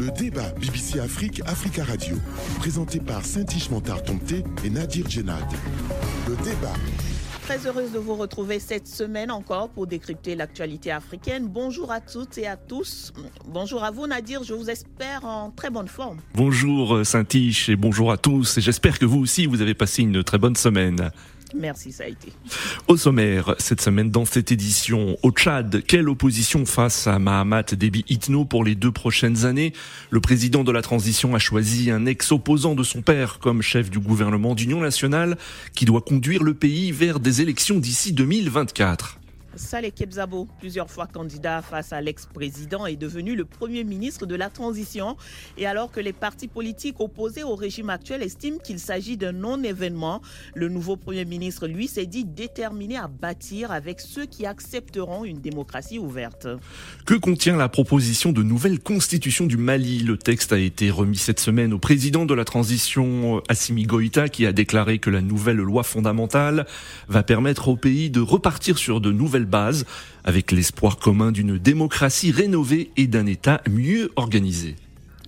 Le débat BBC Afrique, Africa Radio, présenté par Saint-Ish Montard et Nadir Djenad. Le débat. Très heureuse de vous retrouver cette semaine encore pour décrypter l'actualité africaine. Bonjour à toutes et à tous. Bonjour à vous Nadir, je vous espère en très bonne forme. Bonjour Saint-Ish et bonjour à tous. J'espère que vous aussi vous avez passé une très bonne semaine. Merci, ça a été. Au sommaire, cette semaine dans cette édition, au Tchad, quelle opposition face à Mahamat Déby Itno pour les deux prochaines années? Le président de la transition a choisi un ex-opposant de son père comme chef du gouvernement d'union nationale qui doit conduire le pays vers des élections d'ici 2024. Saleh Kebzabo, plusieurs fois candidat face à l'ex-président, est devenu le premier ministre de la transition. Et alors que les partis politiques opposés au régime actuel estiment qu'il s'agit d'un non-événement, le nouveau premier ministre, lui, s'est dit déterminé à bâtir avec ceux qui accepteront une démocratie ouverte. Que contient la proposition de nouvelle constitution du Mali? Le texte a été remis cette semaine au président de la transition, Assimi Goïta, qui a déclaré que la nouvelle loi fondamentale va permettre au pays de repartir sur de nouvelles base, avec l'espoir commun d'une démocratie rénovée et d'un État mieux organisé.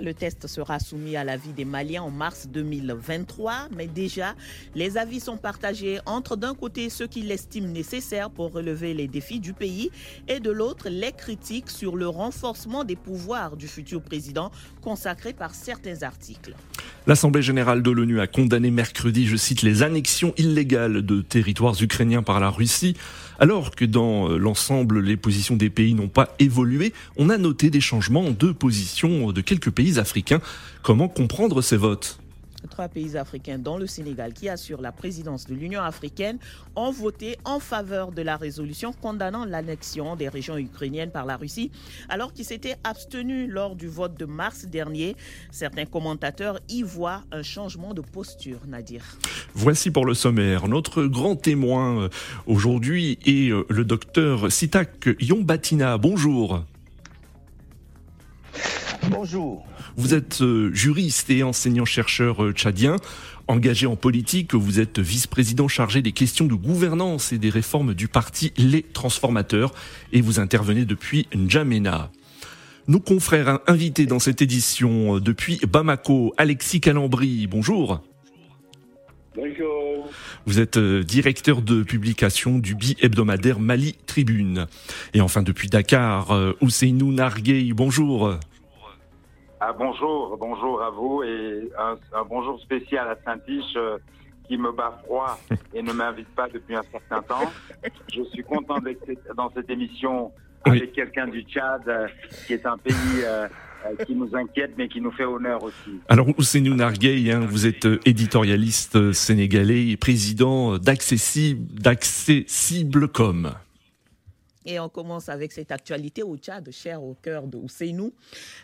Le test sera soumis à l'avis des Maliens en mars 2023, mais déjà, les avis sont partagés entre d'un côté ceux qui l'estiment nécessaire pour relever les défis du pays et de l'autre les critiques sur le renforcement des pouvoirs du futur président consacrés par certains articles. L'Assemblée générale de l'ONU a condamné mercredi, je cite, les annexions illégales de territoires ukrainiens par la Russie. Alors que dans l'ensemble, les positions des pays n'ont pas évolué, on a noté des changements de position de quelques pays africains. Comment comprendre ces votes? Trois pays africains, dont le Sénégal, qui assure la présidence de l'Union africaine, ont voté en faveur de la résolution condamnant l'annexion des régions ukrainiennes par la Russie, alors qu'ils s'étaient abstenus lors du vote de mars dernier. Certains commentateurs y voient un changement de posture, Nadir. Voici pour le sommaire. Notre grand témoin euh, aujourd'hui est euh, le docteur Sitak Yombatina. Bonjour. Bonjour. Vous êtes euh, juriste et enseignant-chercheur euh, tchadien. Engagé en politique, vous êtes vice-président chargé des questions de gouvernance et des réformes du parti Les Transformateurs et vous intervenez depuis N'Djamena. Nos confrères invités dans cette édition euh, depuis Bamako, Alexis Calambri, bonjour. Bonjour. Vous êtes directeur de publication du bi-hebdomadaire Mali Tribune. Et enfin depuis Dakar, Ousseinou Narguey, bonjour. Ah, bonjour, bonjour à vous et un, bonjour spécial à Saint-Tiche euh, qui me bat froid et ne m'invite pas depuis un certain temps. Je suis content d'être dans cette émission avec quelqu'un du Tchad euh, qui est un pays euh, qui nous inquiète mais qui nous fait honneur aussi. Alors Ousseinou Narguey, hein, vous êtes éditorialiste sénégalais et président d'Accessible.com. Et on commence avec cette actualité au Tchad, cher au cœur de Ousseinou.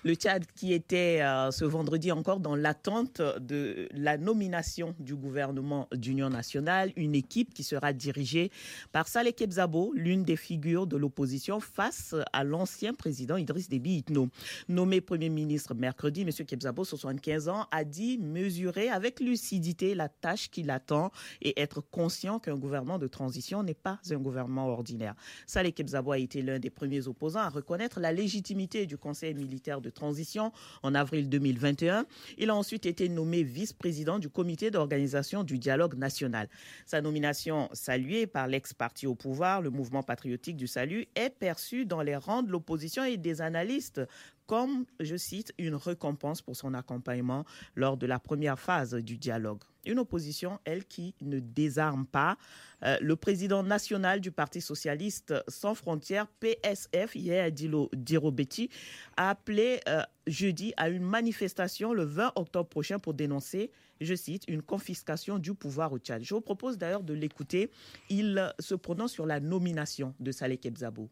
Le Tchad qui était euh, ce vendredi encore dans l'attente de la nomination du gouvernement d'union nationale, une équipe qui sera dirigée par Saleh Kebzabo, l'une des figures de l'opposition face à l'ancien président Idriss Déby Itno. Nommé Premier ministre mercredi, M. Kebzabo, 75 ans, a dit mesurer avec lucidité la tâche qui l'attend et être conscient qu'un gouvernement de transition n'est pas un gouvernement ordinaire. Saleh Zabo a été l'un des premiers opposants à reconnaître la légitimité du Conseil militaire de transition en avril 2021. Il a ensuite été nommé vice-président du comité d'organisation du dialogue national. Sa nomination, saluée par l'ex-parti au pouvoir, le mouvement patriotique du salut, est perçue dans les rangs de l'opposition et des analystes comme, je cite, une récompense pour son accompagnement lors de la première phase du dialogue. Une opposition, elle, qui ne désarme pas. Euh, le président national du Parti socialiste sans frontières, PSF, hier Dilo Dirobetti, a appelé euh, jeudi à une manifestation le 20 octobre prochain pour dénoncer, je cite, une confiscation du pouvoir au Tchad. Je vous propose d'ailleurs de l'écouter. Il se prononce sur la nomination de Saleh Kebzabo.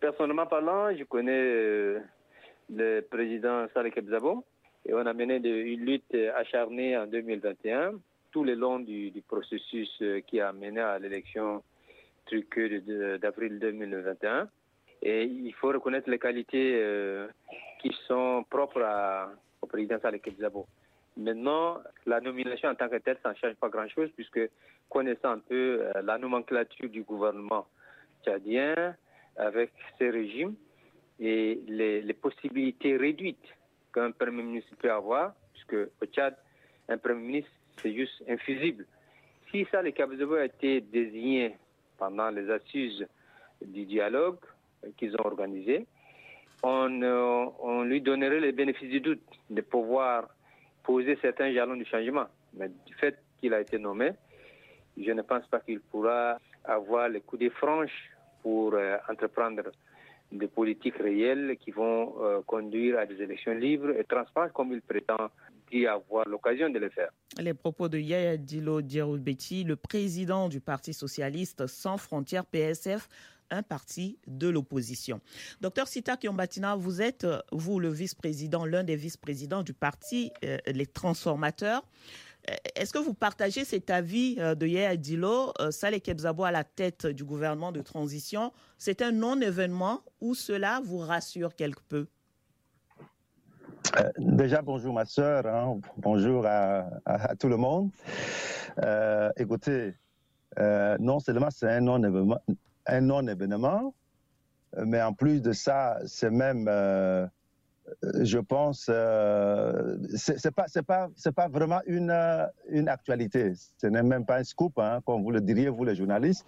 Personnellement parlant, je connais euh, le président Saleh Kebzabo. Et on a mené une lutte acharnée en 2021, tout le long du, processus euh, qui a mené à l'élection truquée d'avril 2021. Et il faut reconnaître les qualités euh, qui sont propres au président Saleh Kebzabo. Maintenant, la nomination en tant que telle, ça ne change pas grand-chose puisque connaissant un peu euh, la nomenclature du gouvernement tchadien avec ses régimes, et les, possibilités réduites qu'un Premier ministre peut avoir, puisque au Tchad, un Premier ministre, c'est juste infusible. Si ça, les Kabzebo a été désigné pendant les assises du dialogue qu'ils ont organisé, on, euh, on, lui donnerait les bénéfices du doute de pouvoir poser certains jalons du changement. Mais du fait qu'il a été nommé, je ne pense pas qu'il pourra avoir les coups de franche pour euh, entreprendre des politiques réelles qui vont euh, conduire à des élections libres et transparentes comme il prétend y avoir l'occasion de le faire. Les propos de Yaya Dilo Dieroubeti, le président du Parti socialiste sans frontières PSF, un parti de l'opposition. Docteur Sita Kiombatina, vous êtes, vous, le vice-président, l'un des vice-présidents du parti euh, Les Transformateurs. Euh, est-ce que vous partagez cet avis euh, de Yaya Dilo, Saleh Kebzabo à la tête du gouvernement de transition C'est un non-événement ou cela vous rassure quelque peu? Déjà, bonjour ma soeur, hein. bonjour à, tout le monde. écoutez, non seulement c'est un non-événement, non-événement, mais en plus de ça, c'est même, euh, je pense, euh, c'est pas, pas, vraiment une une actualité. Ce n'est même pas un scoop, hein, comme vous le diriez vous les journalistes.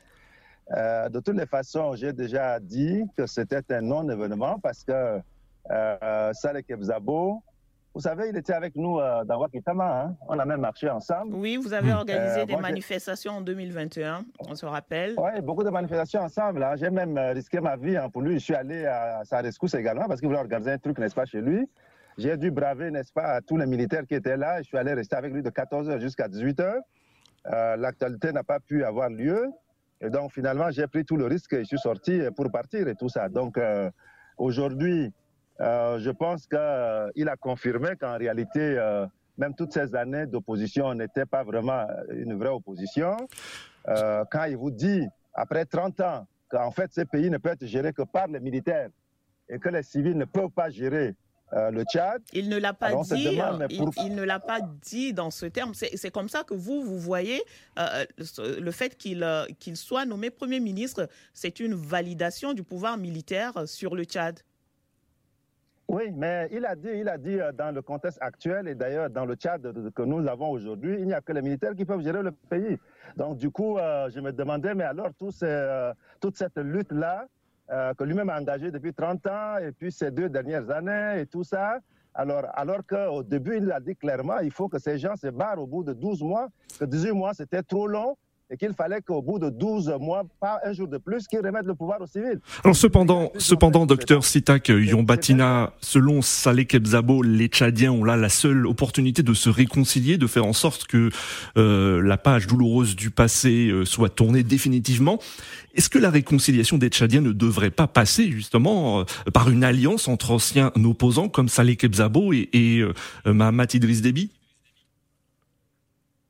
Euh, de toutes les façons, j'ai déjà dit que c'était un non-événement parce que euh, Saleh Kebzabo vous savez, il était avec nous euh, dans Wakitama. Hein. On a même marché ensemble. Oui, vous avez organisé euh, des manifestations en 2021, on se rappelle. Oui, beaucoup de manifestations ensemble. Hein. J'ai même euh, risqué ma vie hein, pour lui. Je suis allé à sa rescousse également parce qu'il voulait organiser un truc, n'est-ce pas, chez lui. J'ai dû braver, n'est-ce pas, tous les militaires qui étaient là. Je suis allé rester avec lui de 14h jusqu'à 18h. L'actualité n'a pas pu avoir lieu. Et donc, finalement, j'ai pris tout le risque et je suis sorti pour partir et tout ça. Donc, aujourd'hui, euh, je pense qu'il euh, a confirmé qu'en réalité, euh, même toutes ces années d'opposition n'étaient pas vraiment une vraie opposition. quand il vous dit, après 30 ans, qu'en fait, ces pays ne peuvent être gérés que par les militaires et que les civils ne peuvent pas gérer le Tchad. Il ne l'a pas dit. il, ne l'a pas dit dans ce terme. C'est comme ça que vous vous voyez le fait qu'il soit nommé premier ministre. C'est une validation du pouvoir militaire sur le Tchad. Oui, mais il a dit, il a dit euh, dans le contexte actuel et d'ailleurs dans le Tchad que nous avons aujourd'hui, il n'y a que les militaires qui peuvent gérer le pays. Donc du coup, euh, je me demandais, mais alors euh, toute cette lutte-là, que lui-même a engagée depuis 30 ans et puis ces deux dernières années et tout ça, alors, alors qu'au début, il a dit clairement, il faut que ces gens se barrent au bout de 12 mois, que 18 mois, c'était trop long et qu'il fallait qu'au bout de 12 mois, pas un jour de plus, qu'ils remettent le pouvoir aux civils. Alors cependant, cependant, docteur Sitak Yombatina, selon Saleh Kebzabo, les Tchadiens ont là la seule opportunité de se réconcilier, de faire en sorte que euh, la page douloureuse du passé euh, soit tournée définitivement. Est-ce que la réconciliation des Tchadiens ne devrait pas passer justement euh, par une alliance entre anciens opposants comme Saleh Kebzabo et, et Mahamat Idriss Déby?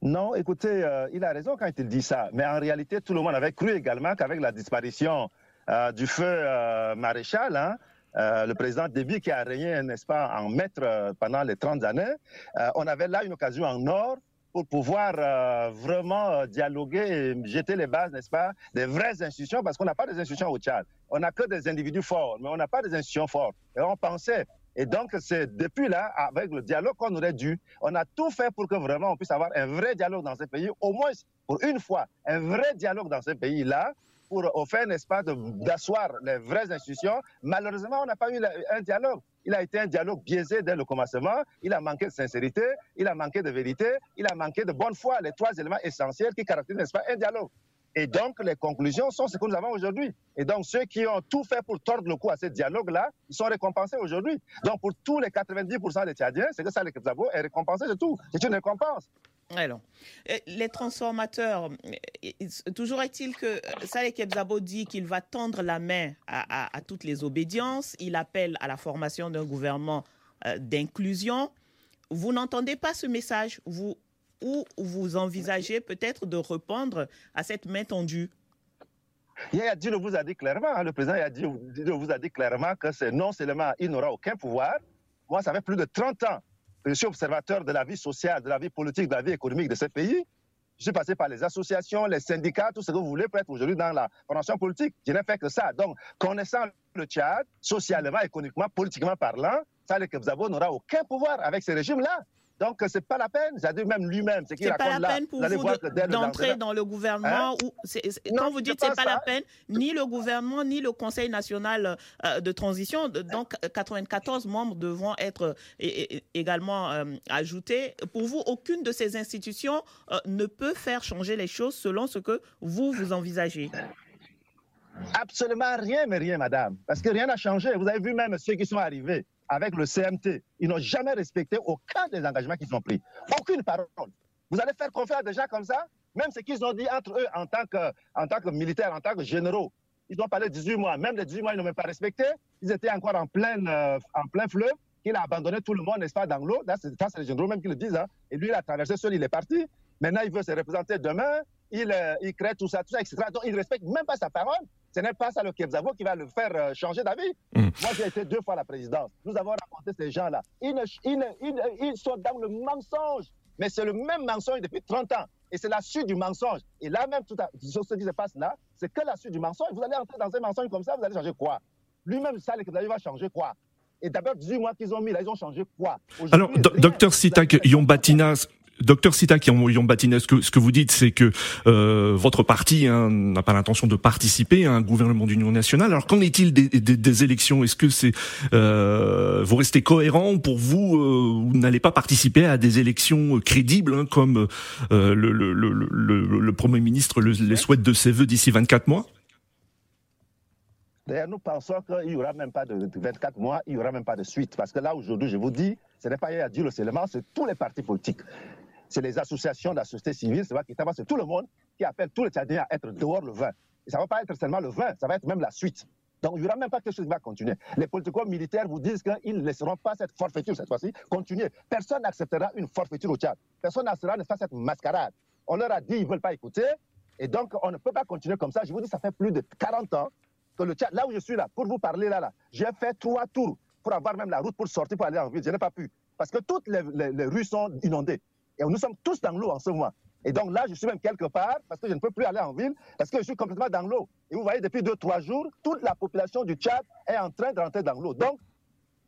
Non, écoutez, euh, il a raison quand il dit ça. Mais en réalité, tout le monde avait cru également qu'avec la disparition euh, du feu euh, maréchal, hein, le président Déby qui a régné, n'est-ce pas, en maître pendant les 30 années, on avait là une occasion en or pour pouvoir vraiment dialoguer et jeter les bases, n'est-ce pas, des vraies institutions, parce qu'on n'a pas des institutions au Tchad. On n'a que des individus forts, mais on n'a pas des institutions fortes. Et on pensait et donc, c'est depuis là, avec le dialogue qu'on aurait dû, on a tout fait pour que vraiment on puisse avoir un vrai dialogue dans ces pays, au moins pour une fois, un vrai dialogue dans ces pays-là, pour faire, n'est-ce pas, d'asseoir les vraies institutions. Malheureusement, on n'a pas eu un dialogue. Il a été un dialogue biaisé dès le commencement. Il a manqué de sincérité, il a manqué de vérité, il a manqué de bonne foi, les trois éléments essentiels qui caractérisent, n'est-ce pas, un dialogue. Et donc, les conclusions sont ce que nous avons aujourd'hui. Et donc, ceux qui ont tout fait pour tordre le cou à ce dialogue-là, ils sont récompensés aujourd'hui. Donc, pour tous les 90% des Tchadiens, c'est que ça, le Kebzabo est récompensé de tout. C'est une récompense. Alors, les transformateurs, toujours est-il que Saleh Kebzabo dit qu'il va tendre la main à, toutes les obédiences. Il appelle à la formation d'un gouvernement euh, d'inclusion. Vous n'entendez pas ce message Vous ou vous envisagez peut-être de répondre à cette main tendue? Dieu vous a dit clairement, hein, le président vous a dit clairement que non seulement il n'aura aucun pouvoir. Moi, ça fait plus de 30 ans que je suis observateur de la vie sociale, de la vie politique, de la vie économique de ce pays. Je suis passé par les associations, les syndicats, tout ce que vous voulez pour être aujourd'hui dans la formation politique. Je n'ai fait que ça. Donc, connaissant le Tchad, socialement, économiquement, politiquement parlant, Saleh Kebzabo n'aura aucun pouvoir avec ce régime-là. Donc, ce n'est pas la peine. J'ai dit même lui-même, ce qu'il. C'est pas la peine pour vous d'entrer dans le gouvernement. Hein? Quand vous dites c'est pas la peine, ni le gouvernement, ni le Conseil national euh, de transition, donc 94 membres devront être également euh, ajoutés. Pour vous, aucune de ces institutions euh, ne peut faire changer les choses selon ce que vous, vous envisagez. Absolument rien, mais rien, madame. Parce que rien n'a changé. Vous avez vu même ceux qui sont arrivés avec le CMT. Ils n'ont jamais respecté aucun des engagements qu'ils ont pris. Aucune parole. Vous allez faire confiance à des gens comme ça Même ce qu'ils ont dit entre eux en tant que, militaires, en tant que généraux. Ils ont parlé de 18 mois. Même les 18 mois, ils n'ont même pas respecté. Ils étaient encore en plein, euh, fleuve. Il a abandonné tout le monde, n'est-ce pas, dans l'eau. c'est les généraux même qui le disent. Hein. Et lui, il a traversé seul, il est parti. Maintenant, il veut se représenter demain. Il, euh, il crée tout ça, tout ça, etc. Donc, il ne respecte même pas sa parole. Ce n'est pas ça le Kebzavo qui va le faire euh, changer d'avis. Mm. Moi, j'ai été deux fois à la présidence. Nous avons rencontré ces gens-là. Ils, ils, sont dans le mensonge. Mais c'est le même mensonge depuis 30 ans. Et c'est la suite du mensonge. Et là même, tout à, ce qui se passe là, c'est que la suite du mensonge. Vous allez entrer dans un mensonge comme ça, vous allez changer quoi? Lui-même, ça, le Kebzavo va changer quoi? Et d'abord, 18 mois qu'ils ont mis là, ils ont changé quoi? Alors, docteur Sitak Yombatinas, Docteur Sita, qui ont bâti ce que, ce que vous dites, c'est que euh, votre parti hein, n'a pas l'intention de participer à un gouvernement d'union nationale. Alors qu'en est-il des, élections? Est-ce que c'est euh, vous restez cohérent pour vous euh, Vous n'allez pas participer à des élections crédibles hein, comme euh, le, le, le, le, premier ministre les souhaite de ses voeux d'ici 24 mois? D'ailleurs, nous pensons qu'il n'y aura même pas de 24 mois, il n'y aura même pas de suite. Parce que là, aujourd'hui, je vous dis, ce n'est pas dire le seulement, c'est tous les partis politiques c'est les associations de la société civile, c'est tout le monde qui appelle tous les Tchadiens à être dehors le 20. Et ça ne va pas être seulement le 20, ça va être même la suite. Donc il n'y aura même pas quelque chose qui va continuer. Les politico-militaires vous disent qu'ils ne laisseront pas cette forfaiture cette fois-ci continuer. Personne n'acceptera une forfaiture au Tchad. Personne n'acceptera pas cette mascarade. On leur a dit qu'ils ne veulent pas écouter. Et donc on ne peut pas continuer comme ça. Je vous dis, ça fait plus de 40 ans que le Tchad, là où je suis là, pour vous parler là, là, j'ai fait trois tours pour avoir même la route pour sortir, pour aller en ville. Je n'ai pas pu. Parce que toutes les rues sont inondées. Et nous sommes tous dans l'eau en ce moment. Et donc là, je suis même quelque part parce que je ne peux plus aller en ville parce que je suis complètement dans l'eau. Et vous voyez, depuis deux, trois jours, toute la population du Tchad est en train de rentrer dans l'eau. Donc,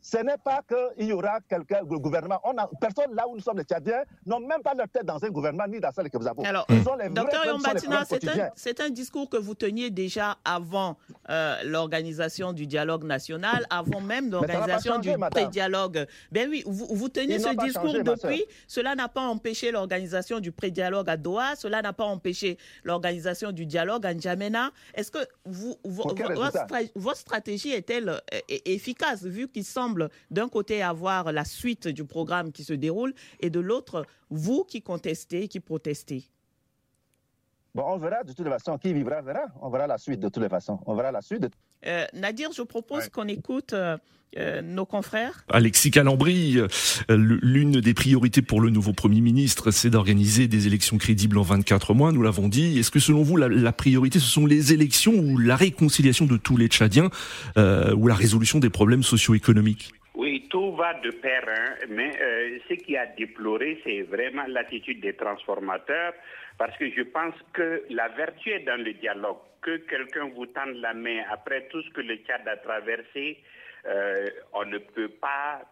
ce n'est pas qu'il y aura quelqu'un, le gouvernement. On a, personne là où nous sommes les Tchadiens n'ont même pas leur tête dans un gouvernement ni dans celle que vous avez. Alors, docteur Yombatina, c'est un, discours que vous teniez déjà avant euh, l'organisation du dialogue national, avant même l'organisation du pré-dialogue. Ben oui, vous, vous teniez ce discours depuis. Cela n'a pas empêché l'organisation du pré-dialogue à Doha. Cela n'a pas empêché l'organisation du dialogue à N'Djamena. Est-ce que vous, votre, stratégie est-elle euh, efficace vu qu'il semble d'un côté avoir la suite du programme qui se déroule et de l'autre, vous qui contestez, qui protestez Bon, on verra de toute façon. Qui vivra verra. On verra la suite de toutes les façons. On verra la suite. Euh, Nadir, je propose qu'on écoute euh, euh, nos confrères. Alexis Calambri, l'une des priorités pour le nouveau Premier ministre, c'est d'organiser des élections crédibles en 24 mois, nous l'avons dit. Est-ce que selon vous, la, la, priorité, ce sont les élections ou la réconciliation de tous les Tchadiens ou la résolution des problèmes socio-économiques? Oui, tout va de pair, hein, mais ce qui a déploré, c'est vraiment l'attitude des transformateurs parce que je pense que la vertu est dans le dialogue. Que quelqu'un vous tende la main après tout ce que le Tchad a traversé, euh, on ne peut pas,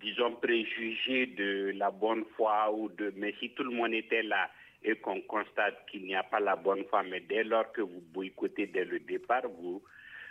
disons, préjuger de la bonne foi ou de. Mais si tout le monde était là et qu'on constate qu'il n'y a pas la bonne foi, mais dès lors que vous boycottez dès le départ, vous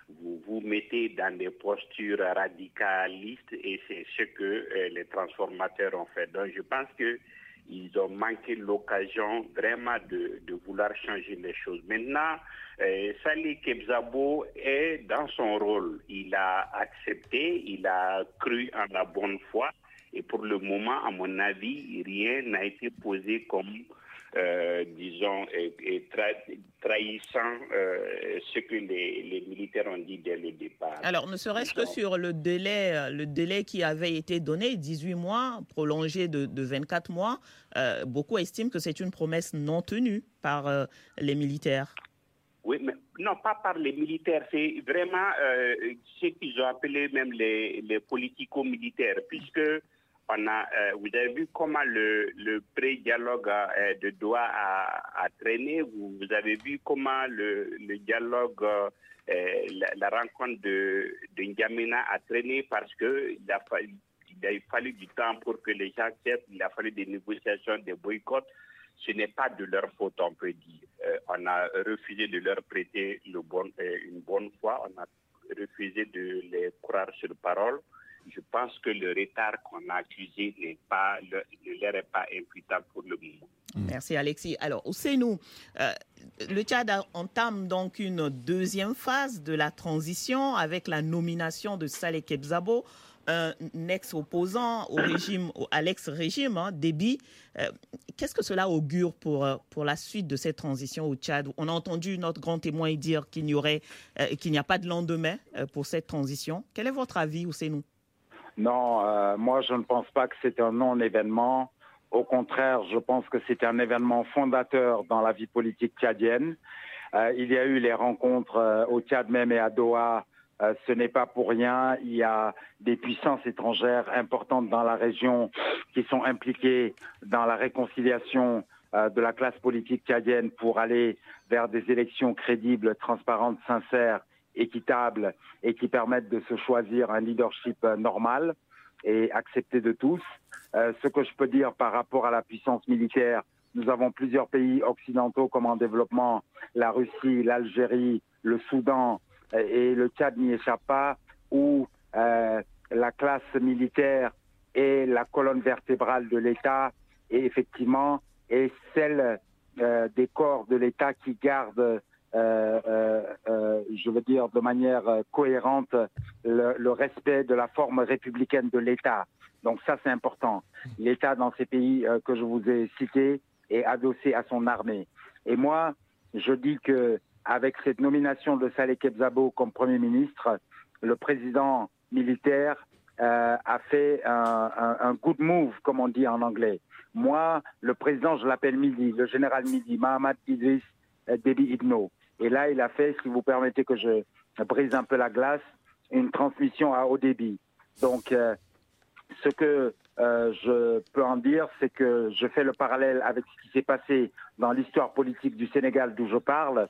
vous, mettez dans des postures radicalistes et c'est ce que euh, les transformateurs ont fait. Donc je pense que ils ont manqué l'occasion vraiment de, vouloir changer les choses. Maintenant, euh, Salih Kebzabo est dans son rôle. Il a accepté, il a cru en la bonne foi. Et pour le moment, à mon avis, rien n'a été posé comme euh, disons, et, trahissant euh, ce que les, militaires ont dit dès le départ. Alors, ne serait-ce que sur le délai, euh, le délai qui avait été donné, 18 mois, prolongé de, 24 mois, beaucoup estiment que c'est une promesse non tenue par les militaires. Oui, mais non, pas par les militaires, c'est vraiment ce qu'ils ont appelé même les, les politico-militaires, puisque on a, vous avez vu comment le, le pré-dialogue de Doha a, traîné? Vous, avez vu comment le, le dialogue, la, rencontre de, de a traîné parce qu'il a, il a fallu du temps pour que les gens acceptent. Il a fallu des négociations, des boycotts ce n'est pas de leur faute, on peut dire. Euh, on a refusé de leur prêter le bon, euh, une bonne foi, on a refusé de les croire sur parole. Je pense que le retard qu'on a accusé n'est pas, ne leur est pas imputable pour le moment. Merci Alexis. Alors, nous euh, le Tchad entame donc une deuxième phase de la transition avec la nomination de Saleh Kebzabo un ex-opposant au régime, à l'ex-régime, hein, Déby. Euh, qu'est-ce que cela augure pour, euh, pour la suite de cette transition au Tchad? On a entendu notre grand témoin dire qu'il n'y aurait, euh, qu'il n'y a pas de lendemain pour cette transition. Quel est votre avis, Ousseinou Non, moi je ne pense pas que c'est un non-événement. Au contraire, je pense que c'est un événement fondateur dans la vie politique tchadienne. il y a eu les rencontres au Tchad même et à Doha euh, ce n'est pas pour rien. Il y a des puissances étrangères importantes dans la région qui sont impliquées dans la réconciliation euh, de la classe politique tchadienne pour aller vers des élections crédibles, transparentes, sincères, équitables et qui permettent de se choisir un leadership euh, normal et accepté de tous. ce que je peux dire par rapport à la puissance militaire, nous avons plusieurs pays occidentaux comme en développement, la Russie, l'Algérie, le Soudan, et le Tchad n'y échappe pas, où euh, la classe militaire est la colonne vertébrale de l'État et effectivement est celle euh, des corps de l'État qui gardent, euh, je veux dire, de manière cohérente le, respect de la forme républicaine de l'État. Donc ça, c'est important. L'État dans ces pays que je vous ai cités est adossé à son armée. Et moi, je dis que avec cette nomination de Saleh Kebzabo comme Premier ministre, le président militaire euh, a fait un, good move, comme on dit en anglais. Moi, le président, je l'appelle Midi, le général Midi, Mahamad Idriss euh, Déby Ibno. Et là, il a fait, si vous permettez que je brise un peu la glace, une transmission à haut débit. Donc, euh, ce que je peux en dire, c'est que je fais le parallèle avec ce qui s'est passé dans l'histoire politique du Sénégal d'où je parle.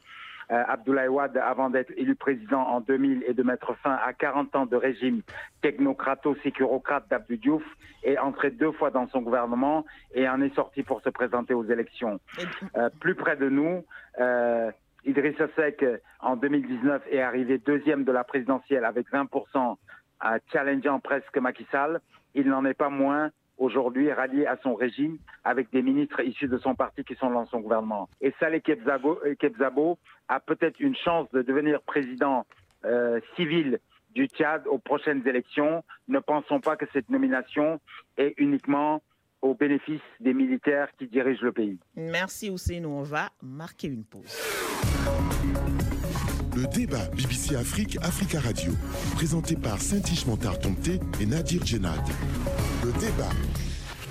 Euh, Abdoulaye Wade, avant d'être élu président en 2000 et de mettre fin à 40 ans de régime technocrato-sécurocrate d'Abdou Diouf, est entré deux fois dans son gouvernement et en est sorti pour se présenter aux élections. Euh, plus près de nous, euh, Idrissa Seck, en 2019, est arrivé deuxième de la présidentielle avec 20%, challengeant presque Macky Sall. Il n'en est pas moins aujourd'hui rallié à son régime avec des ministres issus de son parti qui sont dans son gouvernement. Et Saleh Kebzabo, euh, a peut-être une chance de devenir président euh, civil du Tchad aux prochaines élections. Ne pensons pas que cette nomination est uniquement au bénéfice des militaires qui dirigent le pays. Merci Ousseinou. On va marquer une pause. Le débat BBC Afrique, Africa Radio, présenté par Saint-Ish Montard et Nadir Djenad. Le débat.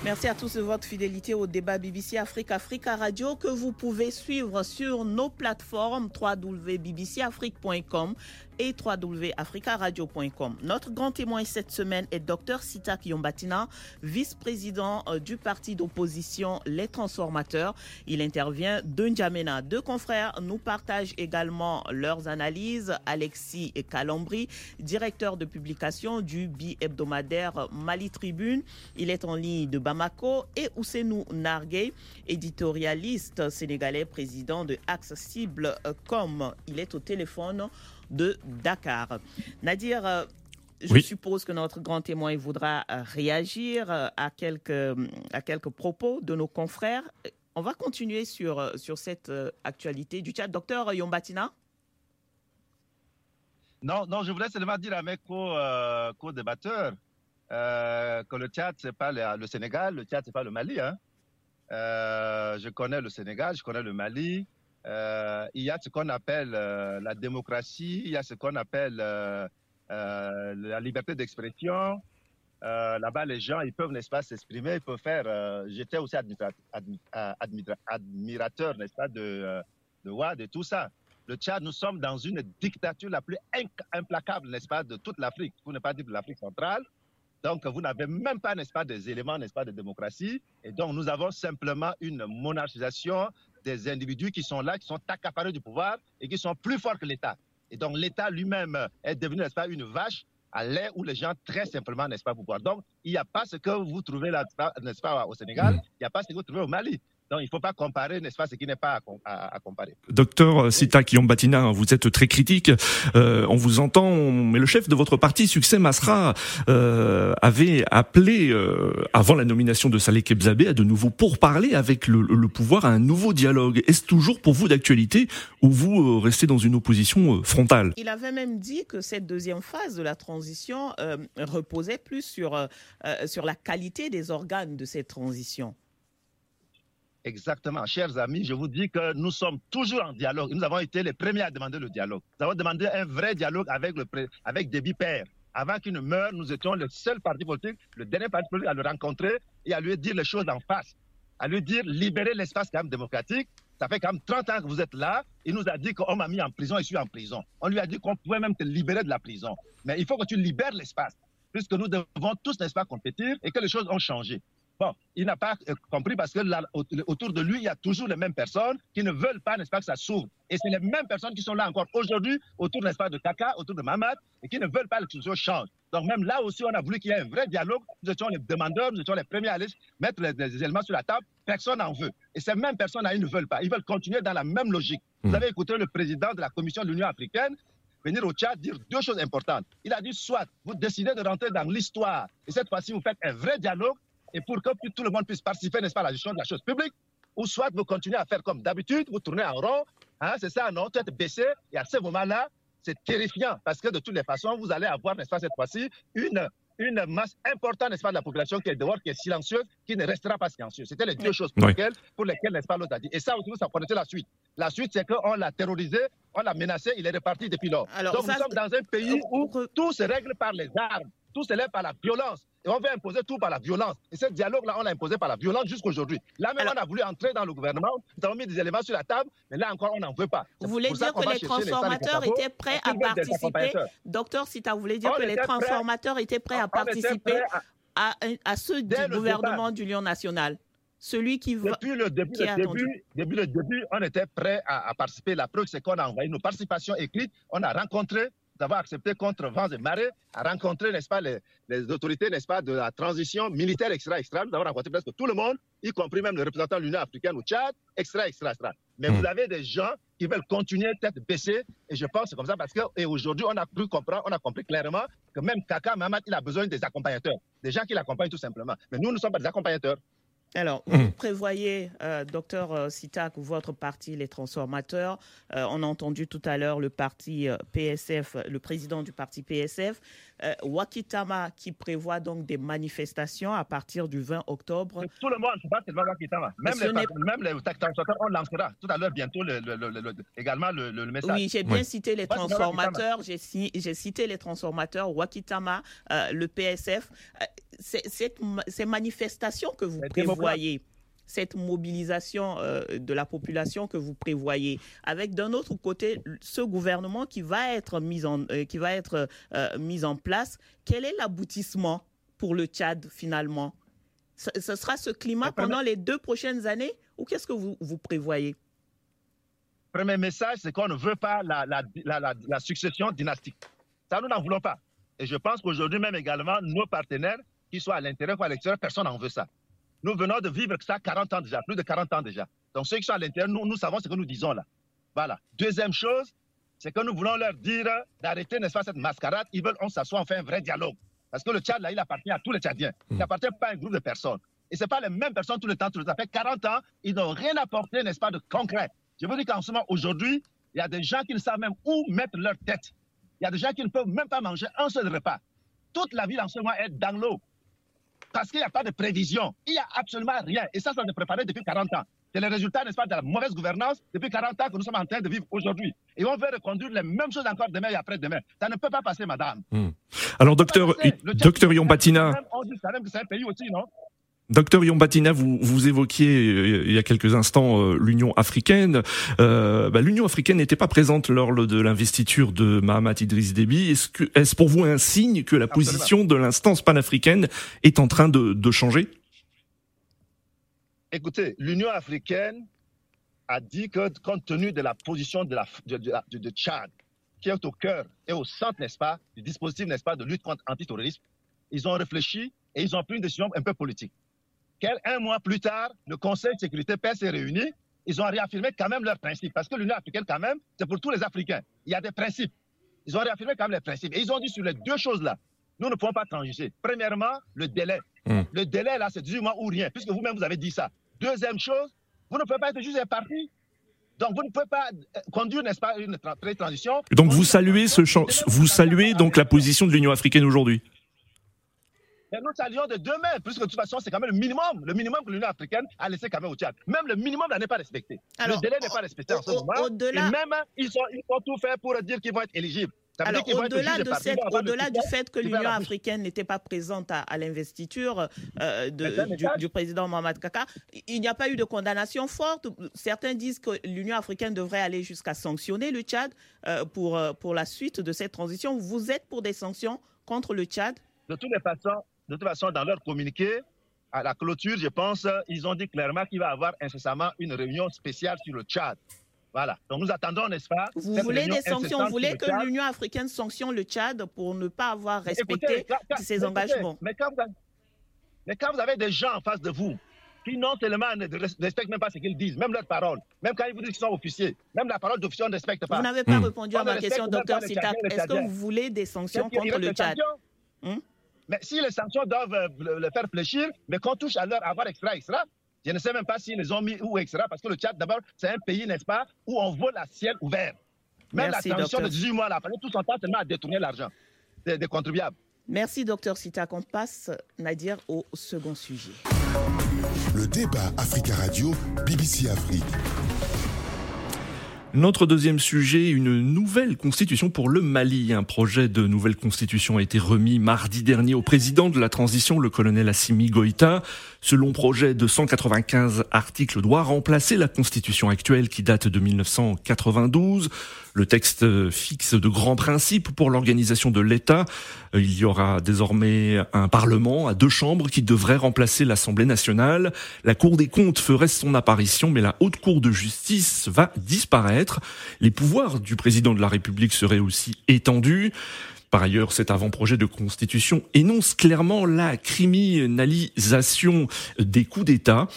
Merci à tous de votre fidélité au débat BBC Afrique Africa Radio que vous pouvez suivre sur nos plateformes www.bbcafrique.com et www.africaradio.com. Notre grand témoin cette semaine est Dr Sita Yombatina, vice-président euh, du parti d'opposition Les Transformateurs. Il intervient de N'Djamena. Deux confrères nous partagent également leurs analyses. Alexis et Calambri, directeur de publication du bi-hebdomadaire Mali Tribune. Il est en ligne de Bamako. Et Ousenou Nargué, éditorialiste sénégalais, président de Axe Com. Il est au téléphone de Dakar. Nadir, euh, je suppose que notre grand témoin voudra euh, réagir euh, à quelques, à quelques propos de nos confrères. On va continuer sur, sur cette actualité du chat. Docteur Yombatina? Non, non, je voulais seulement dire à mes co-débatteurs que le Tchad, ce n'est pas le, Sénégal, le Tchad, ce n'est pas le Mali. Hein. je connais le Sénégal, je connais le Mali. Euh, il y a ce qu'on appelle euh, la démocratie, il y a ce qu'on appelle euh, la liberté d'expression. Là-bas, les gens, ils peuvent, n'est-ce pas, s'exprimer, ils peuvent faire. J'étais aussi admirateur, n'est-ce pas, de, de et tout ça. Le Tchad, nous sommes dans une dictature la plus implacable, n'est-ce pas, de toute l'Afrique, pour ne pas dire de l'Afrique centrale, Donc, vous n'avez même pas, n'est-ce pas, des éléments, n'est-ce pas, de démocratie. Et donc, nous avons simplement une monarchisation des individus qui sont là, qui sont accaparés du pouvoir et qui sont plus forts que l'État. Et donc, l'État lui-même est devenu, n'est-ce pas, une vache à lait où les gens, très simplement, n'est-ce pas, pouvoir. Donc, il n'y a pas ce que vous trouvez là, n'est-ce pas, au Sénégal, il n'y a pas ce que vous trouvez au Mali. Donc, il ne faut pas comparer, n'est-ce pas, ce qui n'est pas à, comparer. Docteur Sita Kiyombatina, vous êtes très critique. Euh, on vous entend, mais le chef de votre parti, Succès Masra, euh, avait appelé, euh, avant la nomination de Saleh Kebzabé, à de nouveau pourparler avec le, le pouvoir, à un nouveau dialogue. Est-ce toujours pour vous d'actualité ou vous restez dans une opposition frontale? Il avait même dit que cette deuxième phase de la transition reposait plus sur, sur la qualité des organes de cette transition. Exactement. Chers amis, je vous dis que nous sommes toujours en dialogue. Nous avons été les premiers à demander le dialogue. Nous avons demandé un vrai dialogue avec, le, Père. Avant qu'il ne meure, nous étions le seul parti politique, le dernier parti politique à le rencontrer et à lui dire les choses en face. À lui dire libérer l'espace quand même démocratique. Ça fait quand même 30 ans que vous êtes là. Il nous a dit qu'on m'a mis en prison et je suis en prison. On lui a dit qu'on pouvait même te libérer de la prison. Mais il faut que tu libères l'espace puisque nous devons tous, n'est-ce pas, compétir et que les choses ont changé. Bon, il n'a pas euh, compris parce que autour de lui, il y a toujours les mêmes personnes qui ne veulent pas, n'est-ce pas, que ça s'ouvre. Et c'est les mêmes personnes qui sont là encore aujourd'hui, autour, n'est-ce pas, de Kaka, autour de Mamad, et qui ne veulent pas que les choses changent. Donc même là aussi, on a voulu qu'il y ait un vrai dialogue. Nous étions les demandeurs, nous étions les premiers à aller mettre les, éléments sur la table. Personne n'en veut. Et ces mêmes personnes-là, ils ne veulent pas. Ils veulent continuer dans la même logique. Vous hmm. avez écouté le président de la Commission de l'Union africaine venir au Tchad dire deux choses importantes. Il a dit soit vous décidez de rentrer dans l'histoire et cette fois-ci vous faites un vrai dialogue et pour que tout le monde puisse participer, n'est-ce pas, à la gestion de la chose publique, ou soit vous continuez à faire comme d'habitude, vous tournez en rond, hein, c'est ça, non, tête baissée, et à ce moment-là, c'est terrifiant, parce que de toutes les façons, vous allez avoir, n'est-ce pas, cette fois-ci, une, une masse importante, n'est-ce pas, de la population qui est dehors, qui est silencieuse, qui ne restera pas silencieuse. C'était les deux choses pour, lesquelles, pour lesquelles, n'est-ce pas, l'autre a dit. Et ça aussi, ça connaissait la suite. La suite, c'est qu'on l'a terrorisé, on l'a menacé, il est reparti depuis lors. Donc nous sommes dans un pays où tout se règle par les armes, tout se lève par la violence. Et on veut imposer tout par la violence. Et ce dialogue-là, on l'a imposé par la violence jusqu'aujourd'hui. Là même, on a voulu entrer dans le gouvernement, nous avons mis des éléments sur la table, mais là encore, on n'en veut pas. Vous voulez dire que les transformateurs étaient prêts à participer? Docteur Sita, vous voulez dire que les transformateurs étaient prêts à participer à, à, ceux du gouvernement du Lion national? Celui qui va. Depuis le début, début, le début, on était prêt à, à participer. La preuve, c'est qu'on a envoyé nos participations écrites. On a rencontré d'avoir accepté contre vents et marées à rencontrer, n'est-ce pas, les, autorités, n'est-ce pas, de la transition militaire extra extra. Nous avons rencontré presque tout le monde, y compris même le représentant de l'Union africaine au Tchad, extra extra extra. Mais vous hmm. avez des gens qui veulent continuer tête baissée, et je pense que c'est comme ça parce que et aujourd'hui on a pu comprendre, on a compris clairement que même Kaka Mahamat, il a besoin des accompagnateurs, des gens qui l'accompagnent tout simplement. Mais nous, nous ne sommes pas des accompagnateurs. Alors, vous mmh. prévoyez, euh, docteur euh, Sitak, votre parti, les transformateurs, euh, on a entendu tout à l'heure le parti PSF, le président du parti PSF, Wakitama, qui prévoit donc des manifestations à partir du 20 octobre. Tout le monde, c'est pas seulement Wakitama. Même, les, même les, transformateurs, on lancera tout à l'heure bientôt également le, message. Oui, j'ai bien cité les transformateurs, j'ai cité les transformateurs, Wakitama, le PSF ces manifestations que vous prévoyez, cette mobilisation euh, de la population que vous prévoyez, avec d'un autre côté ce gouvernement qui va être mis en, euh, qui va être, euh, mis en place, quel est l'aboutissement pour le Tchad finalement? Ce, sera ce climat pendant les deux prochaines années ou qu'est-ce que vous, vous prévoyez? Premier message, c'est qu'on ne veut pas la, la, la, la succession dynastique. Ça, nous n'en voulons pas. Et je pense qu'aujourd'hui même également, nos partenaires qu'ils soient à l'intérieur ou à l'extérieur, personne n'en veut ça. Nous venons de vivre ça 40 ans déjà, plus de 40 ans déjà. Donc ceux qui sont à l'intérieur, nous, nous savons ce que nous disons là. Voilà. Deuxième chose, c'est que nous voulons leur dire d'arrêter, n'est-ce pas, cette mascarade. Ils veulent qu'on s'assoie, on fait un vrai dialogue. Parce que le Tchad, là, il appartient à tous les Tchadiens. Il hmm. n'appartient pas à un groupe de personnes. Et ce pas les mêmes personnes tout le temps, tout le temps. Ça fait 40 ans, ils n'ont rien apporté, n'est-ce pas, de concret. Je veux dire qu'en ce moment, aujourd'hui, il y a des gens qui ne savent même où mettre leur tête. Il y a des gens qui ne peuvent même pas manger un seul repas. Toute la ville en ce moment est dans l'eau parce qu'il n'y a pas de prévision. Il n'y a absolument rien. Et ça, ça s'est préparé depuis 40 ans. C'est le résultat, n'est-ce pas, de la mauvaise gouvernance depuis 40 ans que nous sommes en train de vivre aujourd'hui. Et on veut reconduire les mêmes choses encore demain et après-demain. Ça ne peut pas passer, madame. Hmm. Alors, docteur, docteur Yombatina. On dit que c'est un pays aussi, non? Docteur Yombatina, vous, vous évoquiez euh, il y a quelques instants euh, l'Union africaine. Euh, bah, L'Union africaine n'était pas présente lors de l'investiture de Mahamat Idriss Déby. Est-ce que est-ce pour vous un signe que la position de l'instance panafricaine est en train de, de changer? Écoutez, l'Union africaine a dit que compte tenu de la position de, la, de, de, de Tchad, qui est au cœur et au centre, n'est-ce pas, du dispositif, n'est-ce pas, de lutte contre l'antiterrorisme, ils ont réfléchi et ils ont pris une décision un peu politique. Un mois plus tard, le Conseil de sécurité paix s'est réuni. Ils ont réaffirmé quand même leurs principes. Parce que l'Union africaine, quand même, c'est pour tous les Africains. Il y a des principes. Ils ont réaffirmé quand même les principes. Et ils ont dit sur les deux choses-là, nous ne pouvons pas transiger. Premièrement, le délai. Mmh. Le délai, là, c'est 18 mois ou rien, puisque vous-même, vous avez dit ça. Deuxième chose, vous ne pouvez pas être juste un parti. Donc, vous ne pouvez pas euh, conduire, n'est-ce pas, une transition. Donc, vous saluez, ce vous saluez donc la position de l'Union africaine aujourd'hui? Et nous saluons de demain, puisque de toute façon, c'est quand même le minimum, le minimum que l'Union africaine a laissé quand même au Tchad. Même le minimum n'est pas respecté. Alors, le délai n'est pas respecté en ce moment. Et même, ils, sont, ils ont tout fait pour dire qu'ils vont être éligibles. Alors, au-delà de cette, au-delà du fait que l'Union africaine n'était pas présente à, à l'investiture euh, du, du, président Mohamed Kaka, il n'y a pas eu de condamnation forte. Certains disent que l'Union africaine devrait aller jusqu'à sanctionner le Tchad euh, pour, euh, pour la suite de cette transition. Vous êtes pour des sanctions contre le Tchad? De toutes les façons, de toute façon, dans leur communiqué, à la clôture, je pense, ils ont dit clairement qu'il va y avoir incessamment une réunion spéciale sur le Tchad. Voilà. Donc nous attendons, n'est-ce pas Vous voulez des sanctions? Vous voulez que l'Union africaine sanctionne le Tchad pour ne pas avoir respecté ses engagements? mais, quand avez, mais, quand vous avez, des gens en face de vous qui non seulement ne respectent même pas ce qu'ils disent, même leurs paroles, même quand ils vous disent qu'ils sont officiers, même la parole d'officier, on ne respecte pas. Vous n'avez pas mmh. répondu à ma question, docteur Sitak. Est-ce que vous voulez des sanctions contre le Tchad? Mais si les sanctions doivent euh, le faire fléchir, mais qu'on touche à leur avoir extra, extra, je ne sais même pas s'ils les ont mis ou extra, parce que le Tchad, d'abord, c'est un pays, n'est-ce pas, où on vole à ciel ouvert. Même la transition de 18 mois, là, tout son temps tellement à détourner l'argent des, des, contribuables. Merci, docteur Sita. On passe, Nadir, au second sujet. Le débat Africa Radio, BBC Afrique. Notre deuxième sujet, une nouvelle constitution pour le Mali. Un projet de nouvelle constitution a été remis mardi dernier au président de la transition, le colonel Assimi Goïta. Ce long projet de 195 articles doit remplacer la constitution actuelle qui date de 1992. Le texte fixe de grands principes pour l'organisation de l'État. Il y aura désormais un Parlement à deux chambres qui devrait remplacer l'Assemblée nationale. La Cour des comptes ferait son apparition, mais la Haute Cour de justice va disparaître. Les pouvoirs du président de la République seraient aussi étendus. Par ailleurs, cet avant-projet de constitution énonce clairement la criminalisation des coups d'État.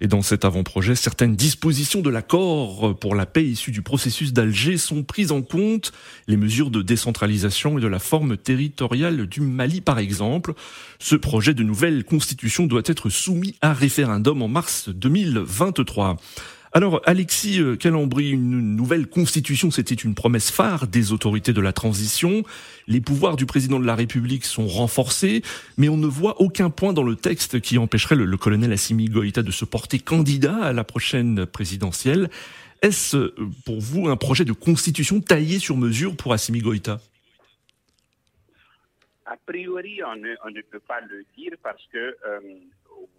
Et dans cet avant-projet, certaines dispositions de l'accord pour la paix issu du processus d'Alger sont prises en compte. Les mesures de décentralisation et de la forme territoriale du Mali, par exemple. Ce projet de nouvelle constitution doit être soumis à référendum en mars 2023. Alors, Alexis euh, Calambri, une nouvelle constitution, c'était une promesse phare des autorités de la transition. Les pouvoirs du président de la République sont renforcés, mais on ne voit aucun point dans le texte qui empêcherait le, colonel Assimi Goïta de se porter candidat à la prochaine présidentielle. Est-ce euh, pour vous un projet de constitution taillé sur mesure pour Assimi Goïta? A priori, on ne, on ne, peut pas le dire parce que euh,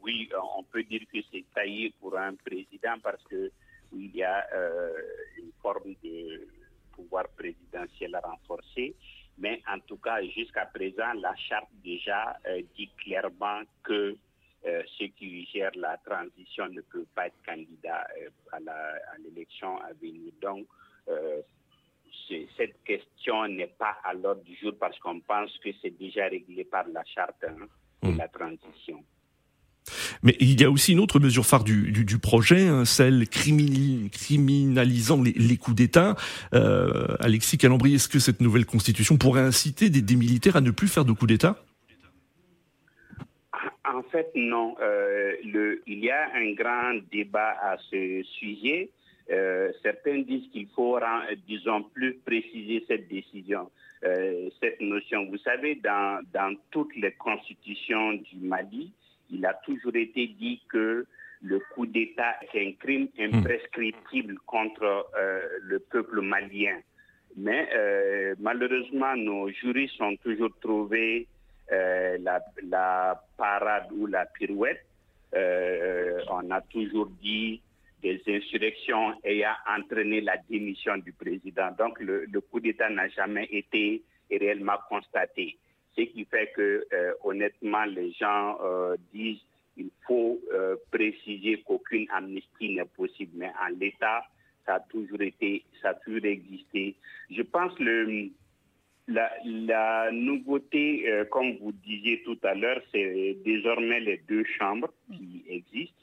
oui, on peut dire que c'est taillé pour un président parce que il y a euh, une forme de pouvoir présidentiel renforcé. Mais en tout cas, jusqu'à présent, la charte déjà euh, dit clairement que euh, ceux qui gèrent la transition ne peuvent pas être candidats à l'élection à, à, venir. Donc, cette question n'est pas à l'ordre du jour parce qu'on pense que c'est déjà réglé par la charte hein, de mmh. la transition. Mais il y a aussi une autre mesure phare du, du, projet, hein, celle criminalisant les, coups d'État. Euh, Alexis Calambri, est-ce que cette nouvelle constitution pourrait inciter des, des militaires à ne plus faire de coups d'État? En fait, non. Euh, il y a un grand débat à ce sujet. Euh, certains disent qu'il faut, disons, plus préciser cette décision, cette notion. Vous savez, dans, dans toutes les constitutions du Mali, il a toujours été dit que le coup d'État est un crime imprescriptible contre euh, le peuple malien. Mais euh, malheureusement, nos juristes ont toujours trouvé euh, la, la, parade ou la pirouette on a toujours dit des insurrections ayant entraîné la démission du président. Donc le, le coup d'État n'a jamais été réellement constaté. Ce qui fait que, honnêtement, les gens disent il faut préciser qu'aucune amnistie n'est possible. Mais en l'état, ça a toujours été, ça a toujours existé. Je pense le la, nouveauté, euh, comme vous disiez tout à l'heure, c'est désormais les deux chambres qui existent.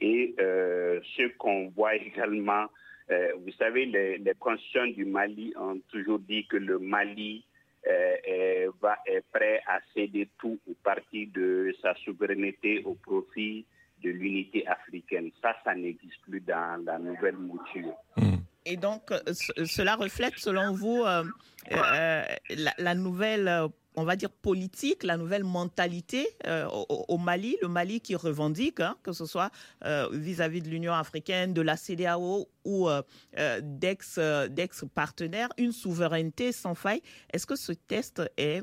Et euh, ce qu'on voit également, euh, vous savez, les, les, du Mali ont toujours dit que le Mali est, va, est prêt à céder tout ou partie de sa souveraineté au profit de l'unité africaine. Ça, ça n'existe plus dans la nouvelle mouture. Et donc, cela reflète, selon vous, euh, euh, la, la, nouvelle, on va dire, politique, la nouvelle mentalité euh, au, Mali, le Mali qui revendique, hein, que ce soit vis-à-vis -vis de l'Union africaine, de la CDAO ou d'ex-partenaires, une souveraineté sans faille. Est-ce que ce test est,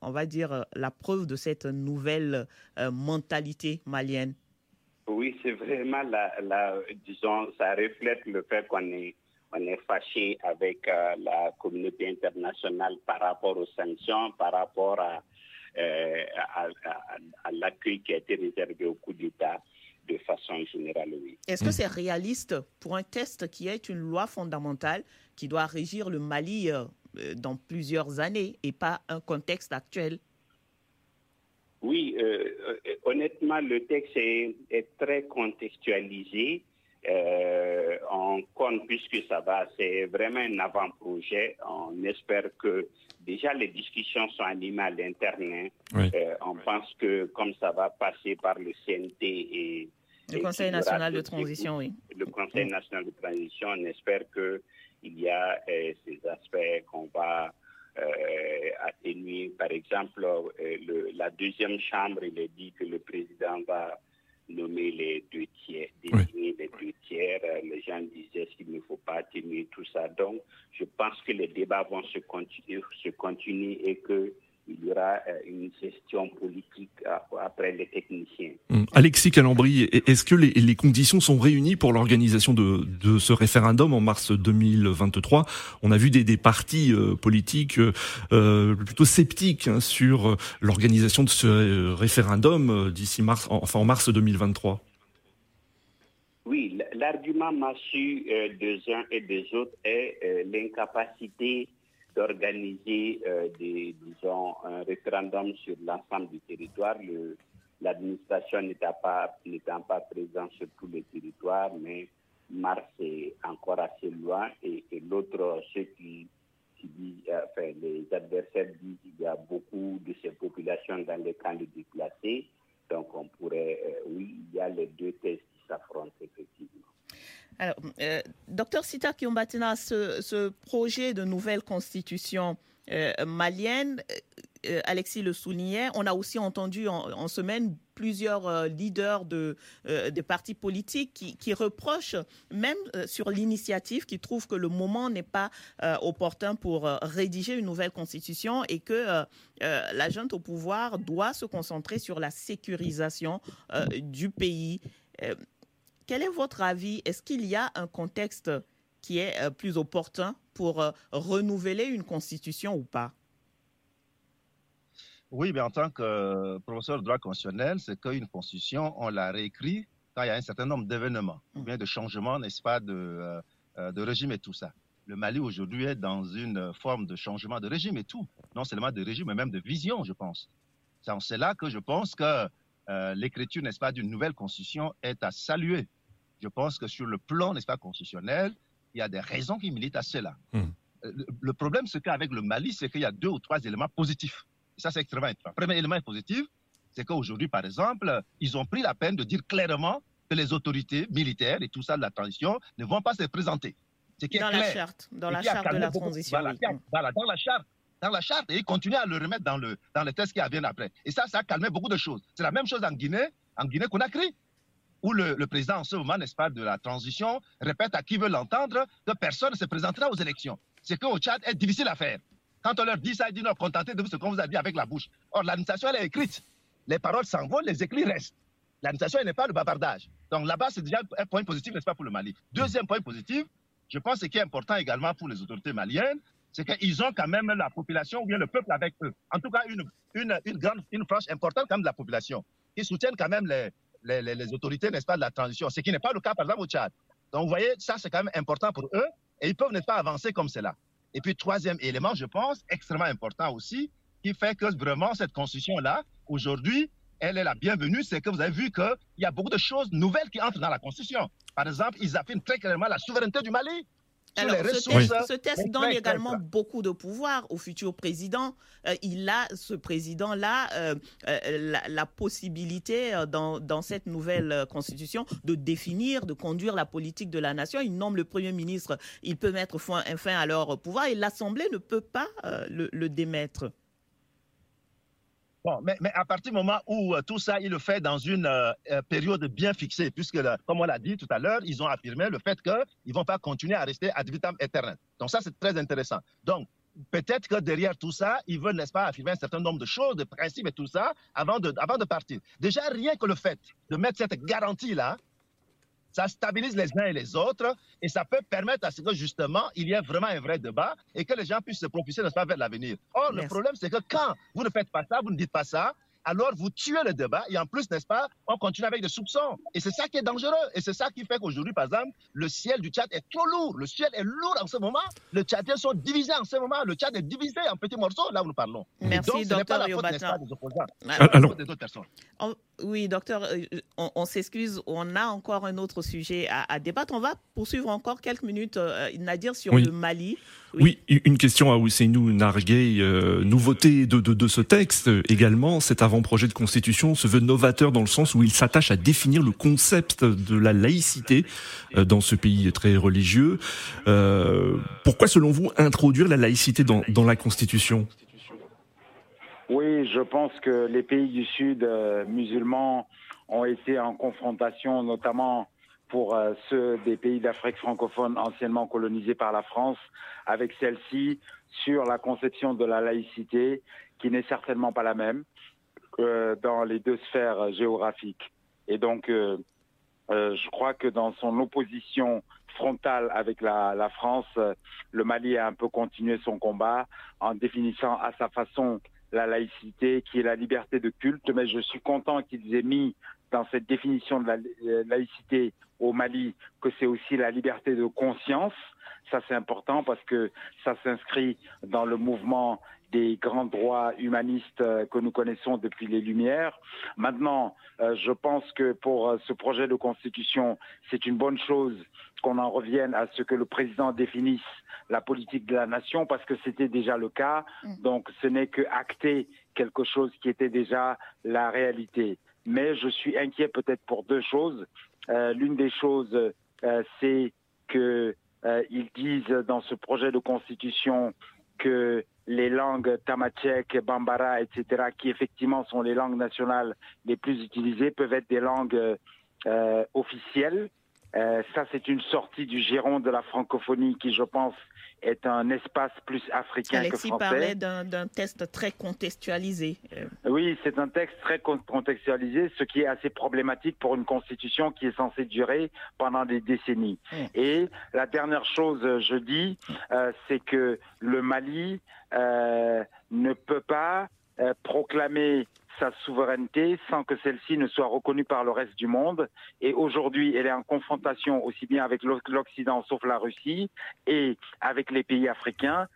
on va dire, la preuve de cette nouvelle mentalité malienne? Oui, c'est vraiment la, la, disons, ça reflète le fait qu'on est, on est fâché avec euh, la communauté internationale par rapport aux sanctions, par rapport à, euh, à, à, à l'accueil qui a été réservé au coup d'État de façon générale, oui. Est-ce que c'est réaliste pour un test qui est une loi fondamentale qui doit régir le Mali euh, dans plusieurs années et pas un contexte actuel? Oui, honnêtement, le texte est, est très contextualisé. Euh, on compte puisque ça va, c'est vraiment un avant-projet. On espère que déjà les discussions sont animées à l'interne. Oui. Euh, on pense que comme ça va passer par le CNT et le Conseil national de transition, oui. Le Conseil national de transition, on espère que il y a euh, ces aspects qu'on va euh, atténuer. Par exemple, euh, le, la deuxième chambre, il est dit que le président va nommer les deux tiers, désigner oui. les deux tiers. Euh, les gens disaient qu'il ne faut pas atténuer tout ça. Donc, je pense que les débats vont se continuer, se continuer et que il y aura une gestion politique après les techniciens. Hum. Alexis Calambri, est-ce que les, les, conditions sont réunies pour l'organisation de, de, ce référendum en mars 2023 On a vu des, des partis euh, politiques euh, plutôt sceptiques hein, sur l'organisation de ce référendum d'ici mars, enfin en mars 2023. Oui, l'argument massu euh, des uns et des autres est euh, l'incapacité d'organiser euh, disons, un référendum sur l'ensemble du territoire. L'administration n'étant pas, pas présente sur tous les territoires, mais Mars est encore assez loin. Et, l'autre, ceux qui, disent, enfin, les adversaires disent qu'il y a beaucoup de ces populations dans les camps de déplacés. Donc, on pourrait, euh, oui, il y a les deux tests. Alors, euh, docteur Sita Kiombatina, ce, projet de nouvelle constitution euh, malienne, euh, Alexis le soulignait, on a aussi entendu en, semaine plusieurs leaders de, partis politiques qui, qui reprochent, même sur l'initiative, qui trouvent que le moment n'est pas opportun pour rédiger une nouvelle constitution et que la junte au pouvoir doit se concentrer sur la sécurisation du pays. Quel est votre avis? Est-ce qu'il y a un contexte qui est euh, plus opportun pour euh, renouveler une constitution ou pas? Oui, mais en tant que euh, professeur de droit constitutionnel, c'est qu'une constitution, on la réécrit quand il y a un certain nombre d'événements, ou bien de changements, n'est-ce pas, de, euh, de régime et tout ça. Le Mali aujourd'hui est dans une forme de changement de régime et tout, non seulement de régime, mais même de vision, je pense. C'est là que je pense que l'écriture, n'est-ce pas, d'une nouvelle constitution est à saluer. Je pense que sur le plan, n'est-ce pas, constitutionnel, il y a des raisons qui militent à cela. Mm. Le, le, problème, c'est qu'avec le Mali, c'est qu'il y a deux ou trois éléments positifs. Et ça, c'est extrêmement important. Premier élément positif, c'est qu'aujourd'hui, par exemple, ils ont pris la peine de dire clairement que les autorités militaires et tout ça de la transition ne vont pas se présenter. dans clair, la charte, dans la charte de la beaucoup, transition. Voilà, oui. voilà, dans la charte dans la charte et ils continuent à le remettre dans, le, dans les tests qui viennent après. Et ça, ça a calmé beaucoup de choses. C'est la même chose en Guinée, en Guinée-Conakry, où le, président, en ce moment, n'est-ce pas, de la transition, répète à qui veut l'entendre que personne ne se présentera aux élections. C'est qu'au Tchad est difficile à faire. Quand on leur dit ça, ils disent non, contentez de ce qu'on vous a dit avec la bouche. Or, l'administration, elle est écrite. Les paroles s'envolent, les écrits restent. L'administration n'est pas le bavardage. Donc là-bas, c'est déjà un point positif, n'est-ce pas, pour le Mali. Deuxième point positif, je pense ce qui est important également pour les autorités maliennes, c'est qu'ils ont quand même la population ou bien le peuple avec eux. En tout cas, une, une, une grande, une frange importante quand même de la population. Ils soutiennent quand même les, les, autorités, n'est-ce pas, de la transition, ce qui n'est pas le cas, par exemple, au Tchad. Donc, vous voyez, ça, c'est quand même important pour eux et ils peuvent, n'est-ce pas, avancer comme cela. Et puis, troisième élément, je pense, extrêmement important aussi, qui fait que vraiment cette constitution-là, aujourd'hui, elle est la bienvenue, c'est que vous avez vu qu'il y a beaucoup de choses nouvelles qui entrent dans la constitution. Par exemple, ils affirment très clairement la souveraineté du Mali. Alors, ce, texte, donne également beaucoup de pouvoir au futur président. Euh, il a, ce président-là, euh, euh, la, possibilité dans, dans, cette nouvelle constitution de définir, de conduire la politique de la nation. Il nomme le Premier ministre, il peut mettre fin, fin à leur pouvoir et l'Assemblée ne peut pas le, le démettre. Bon, mais, mais, à partir du moment où euh, tout ça, il le fait dans une euh, euh, période bien fixée, puisque, comme on l'a dit tout à l'heure, ils ont affirmé le fait qu'ils ne vont pas continuer à rester ad vitam aeternam. Donc ça, c'est très intéressant. Donc, peut-être que derrière tout ça, ils veulent, n'est-ce pas, affirmer un certain nombre de choses, de principes et tout ça, avant de, avant de partir. Déjà, rien que le fait de mettre cette garantie-là, ça stabilise les uns et les autres et ça peut permettre à ce que justement il y ait vraiment un vrai débat et que les gens puissent se propulser vers l'avenir. Or, le problème, c'est que quand vous ne faites pas ça, vous ne dites pas ça, alors vous tuez le débat et en plus, n'est-ce pas, on continue avec des soupçons. Et c'est ça qui est dangereux. Et c'est ça qui fait qu'aujourd'hui, par exemple, le ciel du Tchad est trop lourd. Le ciel est lourd en ce moment. Les Tchadiens sont divisés en ce moment. Le Tchad est divisé en petits morceaux, là où nous parlons. Merci, donc, ce n'est pas la faute, n'est-ce pas, des opposants. Alors, des autres personnes. Oui, docteur, euh, on, s'excuse. On a encore un autre sujet à, débattre. On va poursuivre encore quelques minutes, euh, Nadir, sur le Mali. Oui. une question à Ousseinou Nargué. Euh, nouveauté de, de, de, ce texte également, cet avant-projet de constitution se veut novateur dans le sens où il s'attache à définir le concept de la laïcité euh, dans ce pays très religieux. Pourquoi, selon vous, introduire la laïcité dans, dans la constitution? Oui, je pense que les pays du Sud euh, musulmans ont été en confrontation, notamment pour euh, ceux des pays d'Afrique francophone anciennement colonisés par la France, avec celle-ci sur la conception de la laïcité, qui n'est certainement pas la même euh, dans les deux sphères géographiques. Et donc, euh, je crois que dans son opposition frontale avec la, la, France, le Mali a un peu continué son combat en définissant à sa façon la laïcité, qui est la liberté de culte. Mais je suis content qu'ils aient mis dans cette définition de la laïcité au Mali que c'est aussi la liberté de conscience. Ça, c'est important parce que ça s'inscrit dans le mouvement des grands droits humanistes euh, que nous connaissons depuis les Lumières. Maintenant, euh, je pense que pour euh, ce projet de constitution, c'est une bonne chose qu'on en revienne à ce que le président définisse la politique de la nation parce que c'était déjà le cas. Mm. Donc, ce n'est que acter quelque chose qui était déjà la réalité. Mais je suis inquiet peut-être pour deux choses. Euh, l'une des choses, euh, c'est qu'ils euh, disent dans ce projet de constitution que les langues tamachek, bambara, etc., qui effectivement sont les langues nationales les plus utilisées, peuvent être des langues officielles. Ça, c'est une sortie du giron de la francophonie qui, je pense, est un espace plus africain que français. parlait d'un texte très contextualisé. Euh. Oui, c'est un texte très contextualisé, ce qui est assez problématique pour une constitution qui est censée durer pendant des décennies. Mmh. Et la dernière chose, je dis, euh, c'est que le Mali euh, ne peut pas proclamer sa souveraineté sans que celle-ci ne soit reconnue par le reste du monde. Et aujourd'hui, elle est en confrontation aussi bien avec l'Occident, sauf la Russie, et avec les pays africains.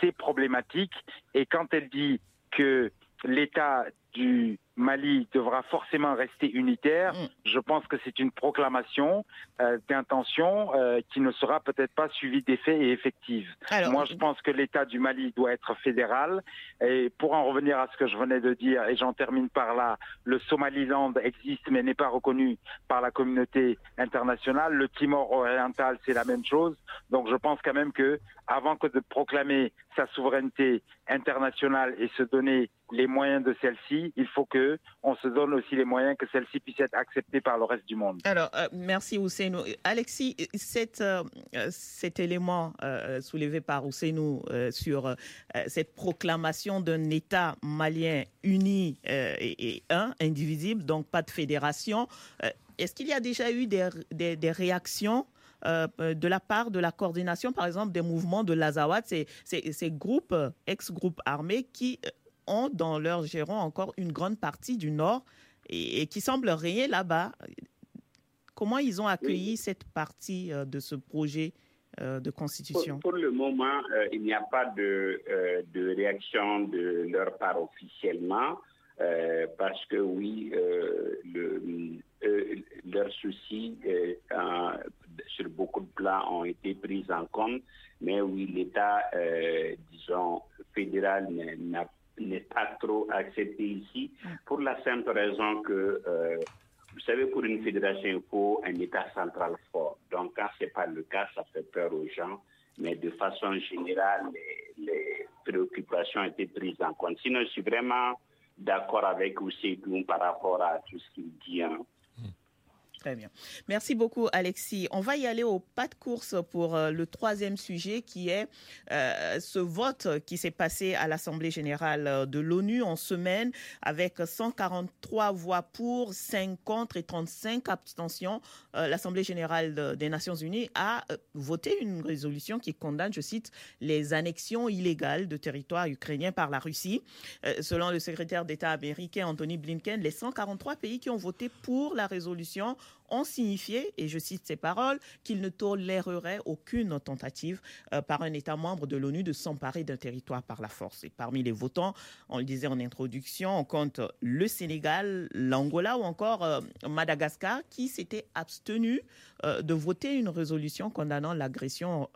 C'est problématique. Et quand elle dit que l'État du Mali devra forcément rester unitaire. Mm. Je pense que c'est une proclamation euh, d'intention euh, qui ne sera peut-être pas suivie d'effets et effective. Moi, je pense que l'État du Mali doit être fédéral. Et pour en revenir à ce que je venais de dire, et j'en termine par là, le Somaliland existe mais n'est pas reconnu par la communauté internationale. Le Timor oriental, c'est la même chose. Donc, je pense quand même que avant que de proclamer sa souveraineté internationale et se donner les moyens de celle-ci, il faut que on se donne aussi les moyens que celle-ci puisse être acceptée par le reste du monde. Alors, euh, merci Ousseinou. Alexis, cet, euh, élément euh, soulevé par Ousseinou sur cette proclamation d'un État malien uni et, un, indivisible, donc pas de fédération, est-ce qu'il y a déjà eu des, réactions de la part de la coordination, par exemple, des mouvements de l'Azawad, ces, groupes, ex-groupes armés qui ont dans leur giron encore une grande partie du Nord et, qui semblent régner là-bas. Comment ils ont accueilli cette partie euh, de ce projet euh, de constitution? Pour, le moment, euh, il n'y a pas de, de, réaction de leur part officiellement, parce que oui, le, leurs soucis sur beaucoup de plans ont été pris en compte, mais oui, l'État, disons, fédéral n'a n'est pas trop accepté ici, pour la simple raison que, euh, vous savez, pour une fédération, il faut un État central fort. Donc, quand ce n'est pas le cas, ça fait peur aux gens. Mais de façon générale, les, préoccupations été prises en compte. Sinon, je suis vraiment d'accord avec Ousseidoun par rapport à tout ce qu'il dit. Hein. Très bien. Merci beaucoup, Alexis. On va y aller au pas de course pour euh, le troisième sujet qui est euh, ce vote qui s'est passé à l'Assemblée générale euh, de l'ONU en semaine avec 143 voix pour, 5 contre et 35 abstentions. L'Assemblée générale des Nations unies a voté une résolution qui condamne, je cite, les annexions illégales de territoires ukrainiens par la Russie. Selon le secrétaire d'État américain Anthony Blinken, les 143 pays qui ont voté pour la résolution ont signifié, et je cite ces paroles, qu'ils ne toléreraient aucune tentative euh, par un État membre de l'ONU de s'emparer d'un territoire par la force. Et parmi les votants, on le disait en introduction, on compte le Sénégal, l'Angola ou encore euh, Madagascar qui s'étaient abstenus euh, de voter une résolution condamnant l'agression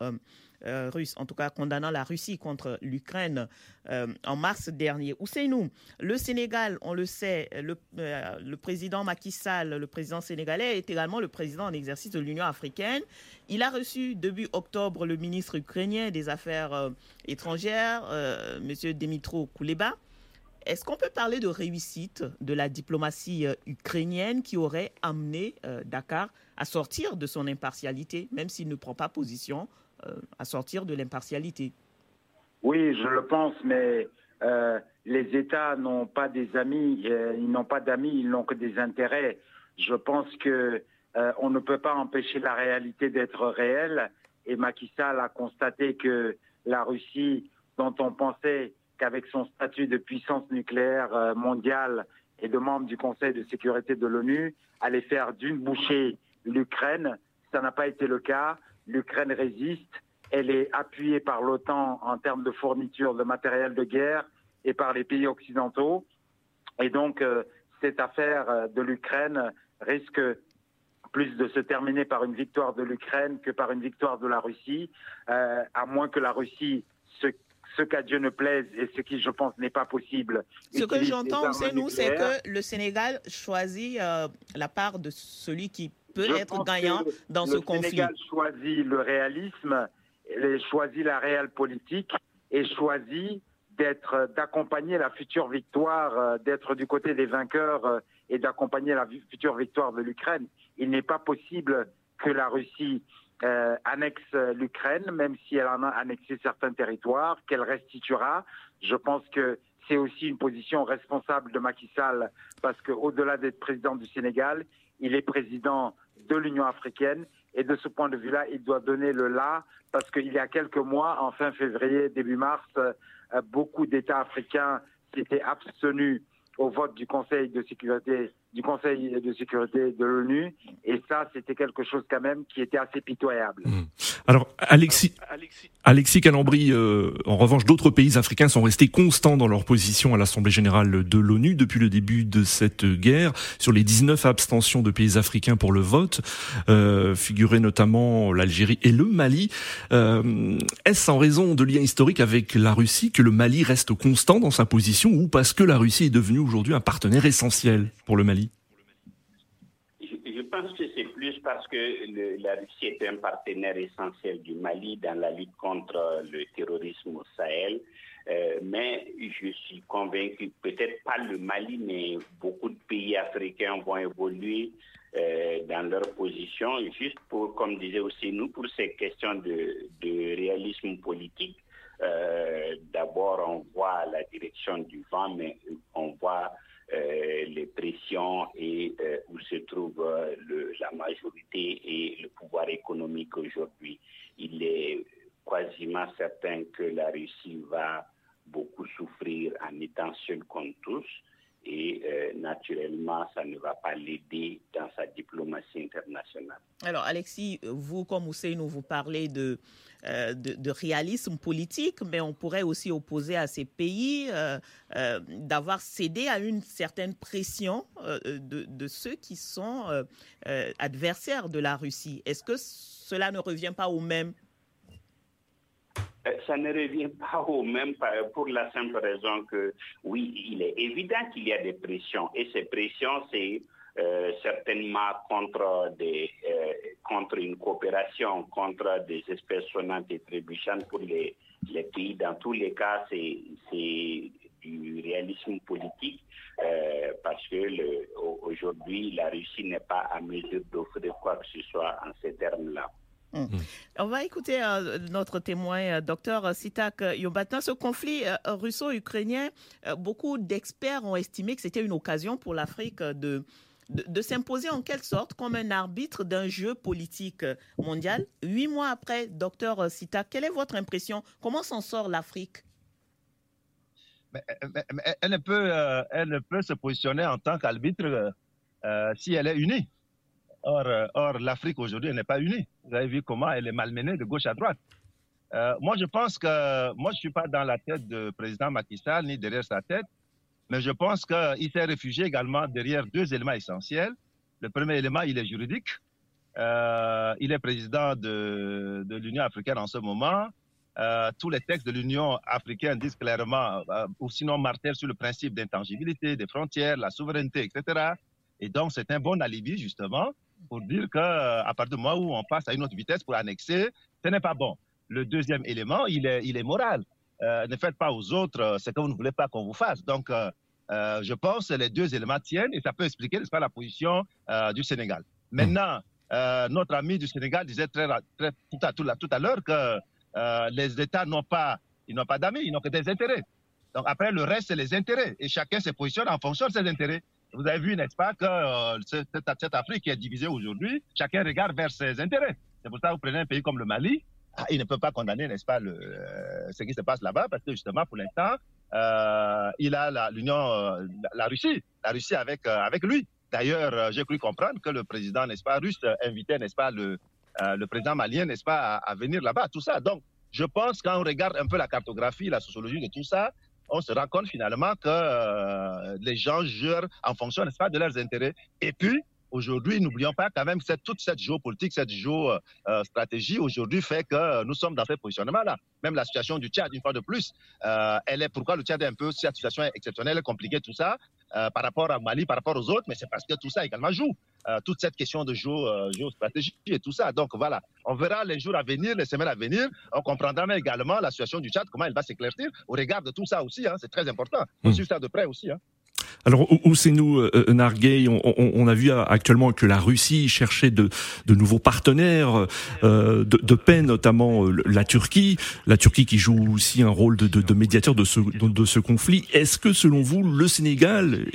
euh, en tout cas condamnant la Russie contre l'Ukraine euh, en mars dernier. Ousseinou, le Sénégal, on le sait, le, euh, le, président Macky Sall, le président sénégalais, est également le président en exercice de l'Union africaine. Il a reçu début octobre le ministre ukrainien des Affaires étrangères, M. Dimitro Kouleba. Est-ce qu'on peut parler de réussite de la diplomatie ukrainienne qui aurait amené Dakar à sortir de son impartialité, même s'il ne prend pas position euh, à sortir de l'impartialité. Oui, je le pense, mais euh, les États n'ont pas des amis, euh, ils n'ont pas d'amis, ils n'ont que des intérêts. Je pense que on ne peut pas empêcher la réalité d'être réelle. Et Macky Sall a constaté que la Russie, dont on pensait qu'avec son statut de puissance nucléaire mondiale et de membre du Conseil de sécurité de l'ONU, allait faire d'une bouchée l'Ukraine. Ça n'a pas été le cas l'Ukraine résiste. Elle est appuyée par l'OTAN en termes de fourniture de matériel de guerre et par les pays occidentaux. Et donc, euh, cette affaire euh, de l'Ukraine risque plus de se terminer par une victoire de l'Ukraine que par une victoire de la Russie, euh, à moins que la Russie, ce, ce qu'à Dieu ne plaise et ce qui, je pense, n'est pas possible. Ce que j'entends, c'est nous, c'est que le Sénégal choisit la part de celui qui peut être gagnant dans ce conflit. Le Sénégal choisit le réalisme, choisit la réelle politique et choisit d'être, d'accompagner la future victoire, euh, d'être du côté des vainqueurs euh, et d'accompagner la future victoire de l'Ukraine. Il n'est pas possible que la Russie euh, annexe l'Ukraine, même si elle en a annexé certains territoires, qu'elle restituera. Je pense que c'est aussi une position responsable de Macky Sall, parce qu'au-delà d'être président du Sénégal, il est président de l'Union africaine. Et de ce point de vue-là, il doit donner le là, parce qu'il y a quelques mois, en fin février, début mars, euh, beaucoup d'États africains s'étaient abstenus au vote du Conseil de sécurité du Conseil de sécurité de l'ONU. Et ça, c'était quelque chose quand même qui était assez pitoyable. Hmm. Alors, Alexis, Alexis Calambri, euh, en revanche, d'autres pays africains sont restés constants dans leur position à l'Assemblée générale de l'ONU depuis le début de cette guerre. Sur les 19 abstentions de pays africains pour le vote, euh, figuraient notamment l'Algérie et le Mali. Euh, Est-ce en raison de liens historiques avec la Russie que le Mali reste constant dans sa position ou parce que la Russie est devenue aujourd'hui un partenaire essentiel pour le Mali? Je pense que c'est plus parce que la Russie est un partenaire essentiel du Mali dans la lutte contre le terrorisme au Sahel. mais je suis convaincu, peut-être pas le Mali, mais beaucoup de pays africains vont évoluer dans leur position, juste pour, comme disait aussi nous, pour ces questions de, réalisme politique. D'abord, on voit la direction du vent, mais on voit euh, les pressions et euh, où se trouve euh, la majorité et le pouvoir économique aujourd'hui. Il est quasiment certain que la Russie va beaucoup souffrir en étant seule contre tous et naturellement, ça ne va pas l'aider dans sa diplomatie internationale. Alors, Alexis, vous, comme nous vous parlez de euh, de, réalisme politique, mais on pourrait aussi opposer à ces pays euh, euh, d'avoir cédé à une certaine pression de, ceux qui sont adversaires de la Russie. Est-ce que cela ne revient pas au même ça ne revient pas au même pour la simple raison que, oui, il est évident qu'il y a des pressions. Et ces pressions, c'est euh, certainement euh, contre une coopération, contre des espèces sonnantes et trébuchantes pour les, pays. Dans tous les cas, c'est du réalisme politique euh, parce que aujourd'hui, la Russie n'est pas à mesure d'offrir quoi que ce soit en ces termes-là. Hum. On va écouter notre témoin, docteur Sitak Yobatin. Ce conflit russo-ukrainien, beaucoup d'experts ont estimé que c'était une occasion pour l'Afrique de de, s'imposer en quelque sorte comme un arbitre d'un jeu politique mondial. Huit mois après, docteur Sita, quelle est votre impression? Comment s'en sort l'Afrique? Elle, ne peut, euh, elle peut se positionner en tant qu'arbitre euh, si elle est unie. Or, euh, or l'Afrique aujourd'hui n'est pas unie. Vous avez vu comment elle est malmenée de gauche à droite. moi, je pense que moi, je suis pas dans la tête du président Macky Sall ni derrière sa tête. Mais je pense qu'il s'est réfugié également derrière deux éléments essentiels. Le premier élément, il est juridique. Euh, il est président de, l'Union africaine en ce moment. Euh, tous les textes de l'Union africaine disent clairement, euh, ou sinon martèlent sur le principe d'intangibilité des frontières, la souveraineté, etc. Et donc, c'est un bon alibi, justement, pour dire qu'à partir du moment où on passe à une autre vitesse pour annexer, ce n'est pas bon. Le deuxième élément, il est, il est moral. Euh, ne faites pas aux autres euh, ce que vous ne voulez pas qu'on vous fasse. Donc, euh, je pense que les deux éléments tiennent et ça peut expliquer, n'est-ce pas, la position du Sénégal. Maintenant, notre ami du Sénégal disait très, très tout à, tout, tout à l'heure que les États n'ont pas, ils n'ont pas d'amis, ils n'ont que des intérêts. Donc après, le reste, c'est les intérêts. Et chacun se positionne en fonction de ses intérêts. Vous avez vu, n'est-ce pas, que cette, cette, Afrique qui est divisée aujourd'hui, chacun regarde vers ses intérêts. C'est pour ça que vous prenez un pays comme le Mali, ah, il ne peut pas condamner, n'est-ce pas, euh, ce qui se passe là-bas, parce que justement, pour l'instant, euh, il a l'Union, euh, la, Russie, la Russie avec, avec lui. D'ailleurs, j'ai cru comprendre que le président, n'est-ce pas, russe invitait, n'est-ce pas, le, le président malien, n'est-ce pas, à, venir là-bas, tout ça. Donc, je pense quand on regarde un peu la cartographie, la sociologie de tout ça, on se rend compte finalement que les gens jurent en fonction, n'est-ce pas, de leurs intérêts. Et puis, Aujourd'hui, n'oublions pas quand même que toute cette géopolitique, cette géostratégie aujourd'hui fait que nous sommes dans ce positionnement-là. Même la situation du Tchad, une fois de plus, euh, elle est pourquoi le Tchad est un peu cette situation exceptionnelle, compliquée, tout ça, euh, par rapport à Mali, par rapport aux autres, mais c'est parce que tout ça également joue. Euh, toute cette question de géostratégie et tout ça. Donc voilà, on verra les jours à venir, les semaines à venir. On comprendra également la situation du Tchad, comment elle va s'éclaircir au regard de tout ça aussi. Hein, c'est très important. On mmh. suit ça de près aussi. Hein. Alors, où c'est nous, euh, euh, on, a vu actuellement que la Russie cherchait de, de nouveaux partenaires euh, de, paix, notamment la Turquie. La Turquie qui joue aussi un rôle de, médiateur de ce, conflit. Est-ce que, selon vous, le Sénégal,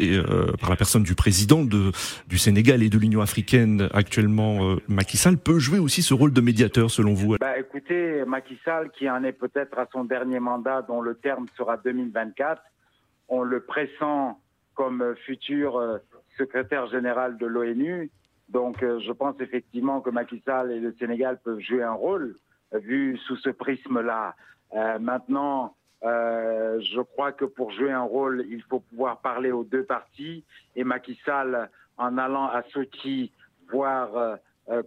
par la personne du président de, du Sénégal et de l'Union africaine actuellement, Macky Sall, peut jouer aussi ce rôle de médiateur, selon vous? Bah, Écoutez, Macky Sall, qui en est peut-être à son dernier mandat, dont le terme sera 2024, on le pressent comme futur euh, secrétaire général de l'ONU. Donc, euh, je pense effectivement que Macky Sall et le Sénégal peuvent jouer un rôle euh, vu sous ce prisme-là. maintenant, je crois que pour jouer un rôle, il faut pouvoir parler aux deux parties. Et Macky Sall, en allant à Sochi voir,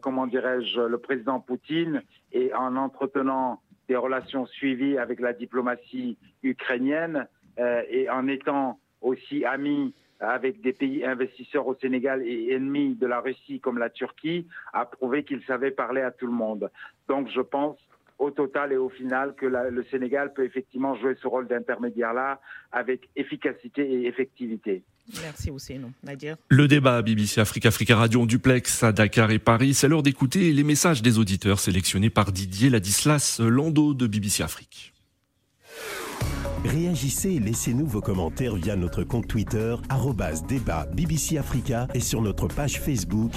comment dirais-je, le président Poutine et en entretenant des relations suivies avec la diplomatie ukrainienne et en étant aussi ami avec des pays investisseurs au Sénégal et ennemis de la Russie comme la Turquie, a prouvé qu'il savait parler à tout le monde. Donc je pense au total et au final que le Sénégal peut effectivement jouer ce rôle d'intermédiaire-là avec efficacité et effectivité. Merci Ousseinou. Nadir Le débat BBC Afrique Africa Radio en duplex à Dakar et Paris, c'est l'heure d'écouter les messages des auditeurs sélectionnés par Didier Ladislas Lando de BBC Afrique. Réagissez et laissez-nous vos commentaires via notre compte Twitter, débat BBC Africa et sur notre page Facebook,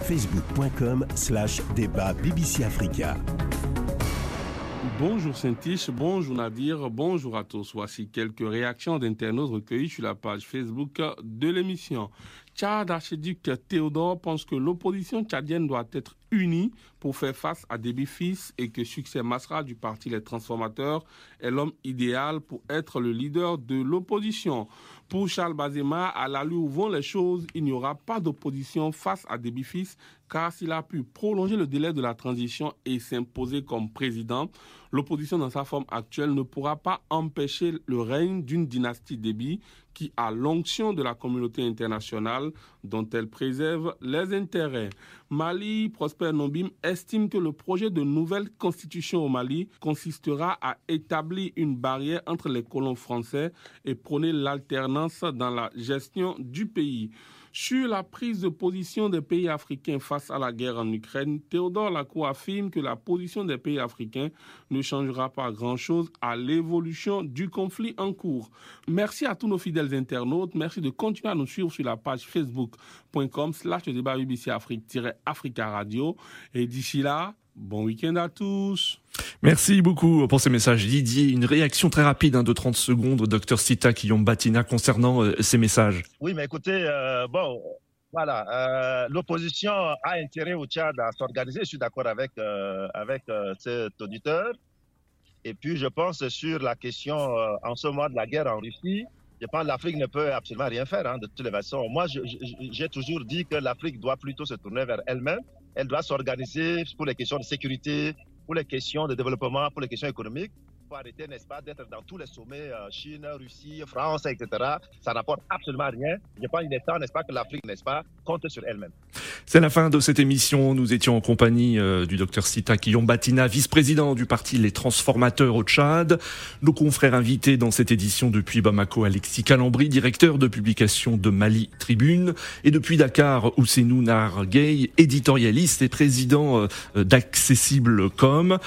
facebook.com slash débat BBC Africa. Bonjour Saint-Tiche, bonjour Nadir, bonjour à tous. Voici quelques réactions d'internautes recueillies sur la page Facebook de l'émission. Tchad Archiduc Théodore pense que l'opposition tchadienne doit être unie pour faire face à des fils et que Succès Masra du parti Les Transformateurs est l'homme idéal pour être le leader de l'opposition. Pour Charles Bazema, à la où vont les choses, il n'y aura pas d'opposition face à des fils car s'il a pu prolonger le délai de la transition et s'imposer comme président, l'opposition dans sa forme actuelle ne pourra pas empêcher le règne d'une dynastie Déby qui a l'onction de la communauté internationale dont elle préserve les intérêts. Mali, Prosper Nobim estime que le projet de nouvelle constitution au Mali consistera à établir une barrière entre les colons français et prôner l'alternance dans la gestion du pays. Sur la prise de position des pays africains face à la guerre en Ukraine, Théodore Lacour affirme que la position des pays africains ne changera pas grand-chose à l'évolution du conflit en cours. Merci à tous nos fidèles internautes. Merci de continuer à nous suivre sur la page facebook.com slash débat BBC Afrique-Africa Radio. Et d'ici là, Bon week-end à tous. Merci beaucoup pour ces messages, Didier. Une réaction très rapide hein, de 30 secondes, docteur Sita Batina, concernant euh, ces messages. Oui, mais écoutez, euh, bon, voilà, euh, l'opposition a intérêt au Tchad à s'organiser. Je suis d'accord avec, avec cet auditeur. Et puis, je pense sur la question en ce moment de la guerre en Russie. Je pense que l'Afrique ne peut absolument rien faire hein, de toutes les façons. Moi, j'ai toujours dit que l'Afrique doit plutôt se tourner vers elle-même elle doit s'organiser pour les questions de sécurité, pour les questions de développement, pour les questions économiques faut arrêter, n'est-ce pas, d'être dans tous les sommets, euh, Chine, Russie, France, etc. Ça n'apporte absolument rien. Je pense qu'il est temps, n'est-ce pas, que l'Afrique, n'est-ce pas, compte sur elle-même. C'est la fin de cette émission. Nous étions en compagnie euh, du docteur Sita Batina, vice-président du parti Les Transformateurs au Tchad. Nos confrères invités dans cette édition depuis Bamako, Alexis Calambri, directeur de publication de Mali Tribune, et depuis Dakar, Ousseinou Gay, éditorialiste et président euh, d'Accessible.com.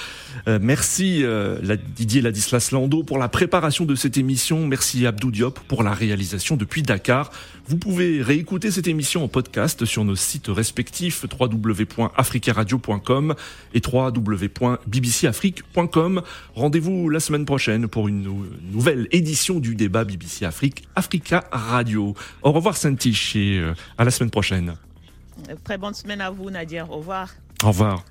merci la Didier Ladislas Lando pour la préparation de cette émission. Merci Abdou Diop pour la réalisation depuis Dakar. Vous pouvez réécouter cette émission en podcast sur nos sites respectifs www.africaradio.com et www.bbcafrique.com. Rendez-vous la semaine prochaine pour une nouvelle édition du débat BBC Afrique Africa Radio. Au revoir Saint-Tiche et euh, à la semaine prochaine. Très bonne semaine à vous Nadia. Au revoir. Au revoir.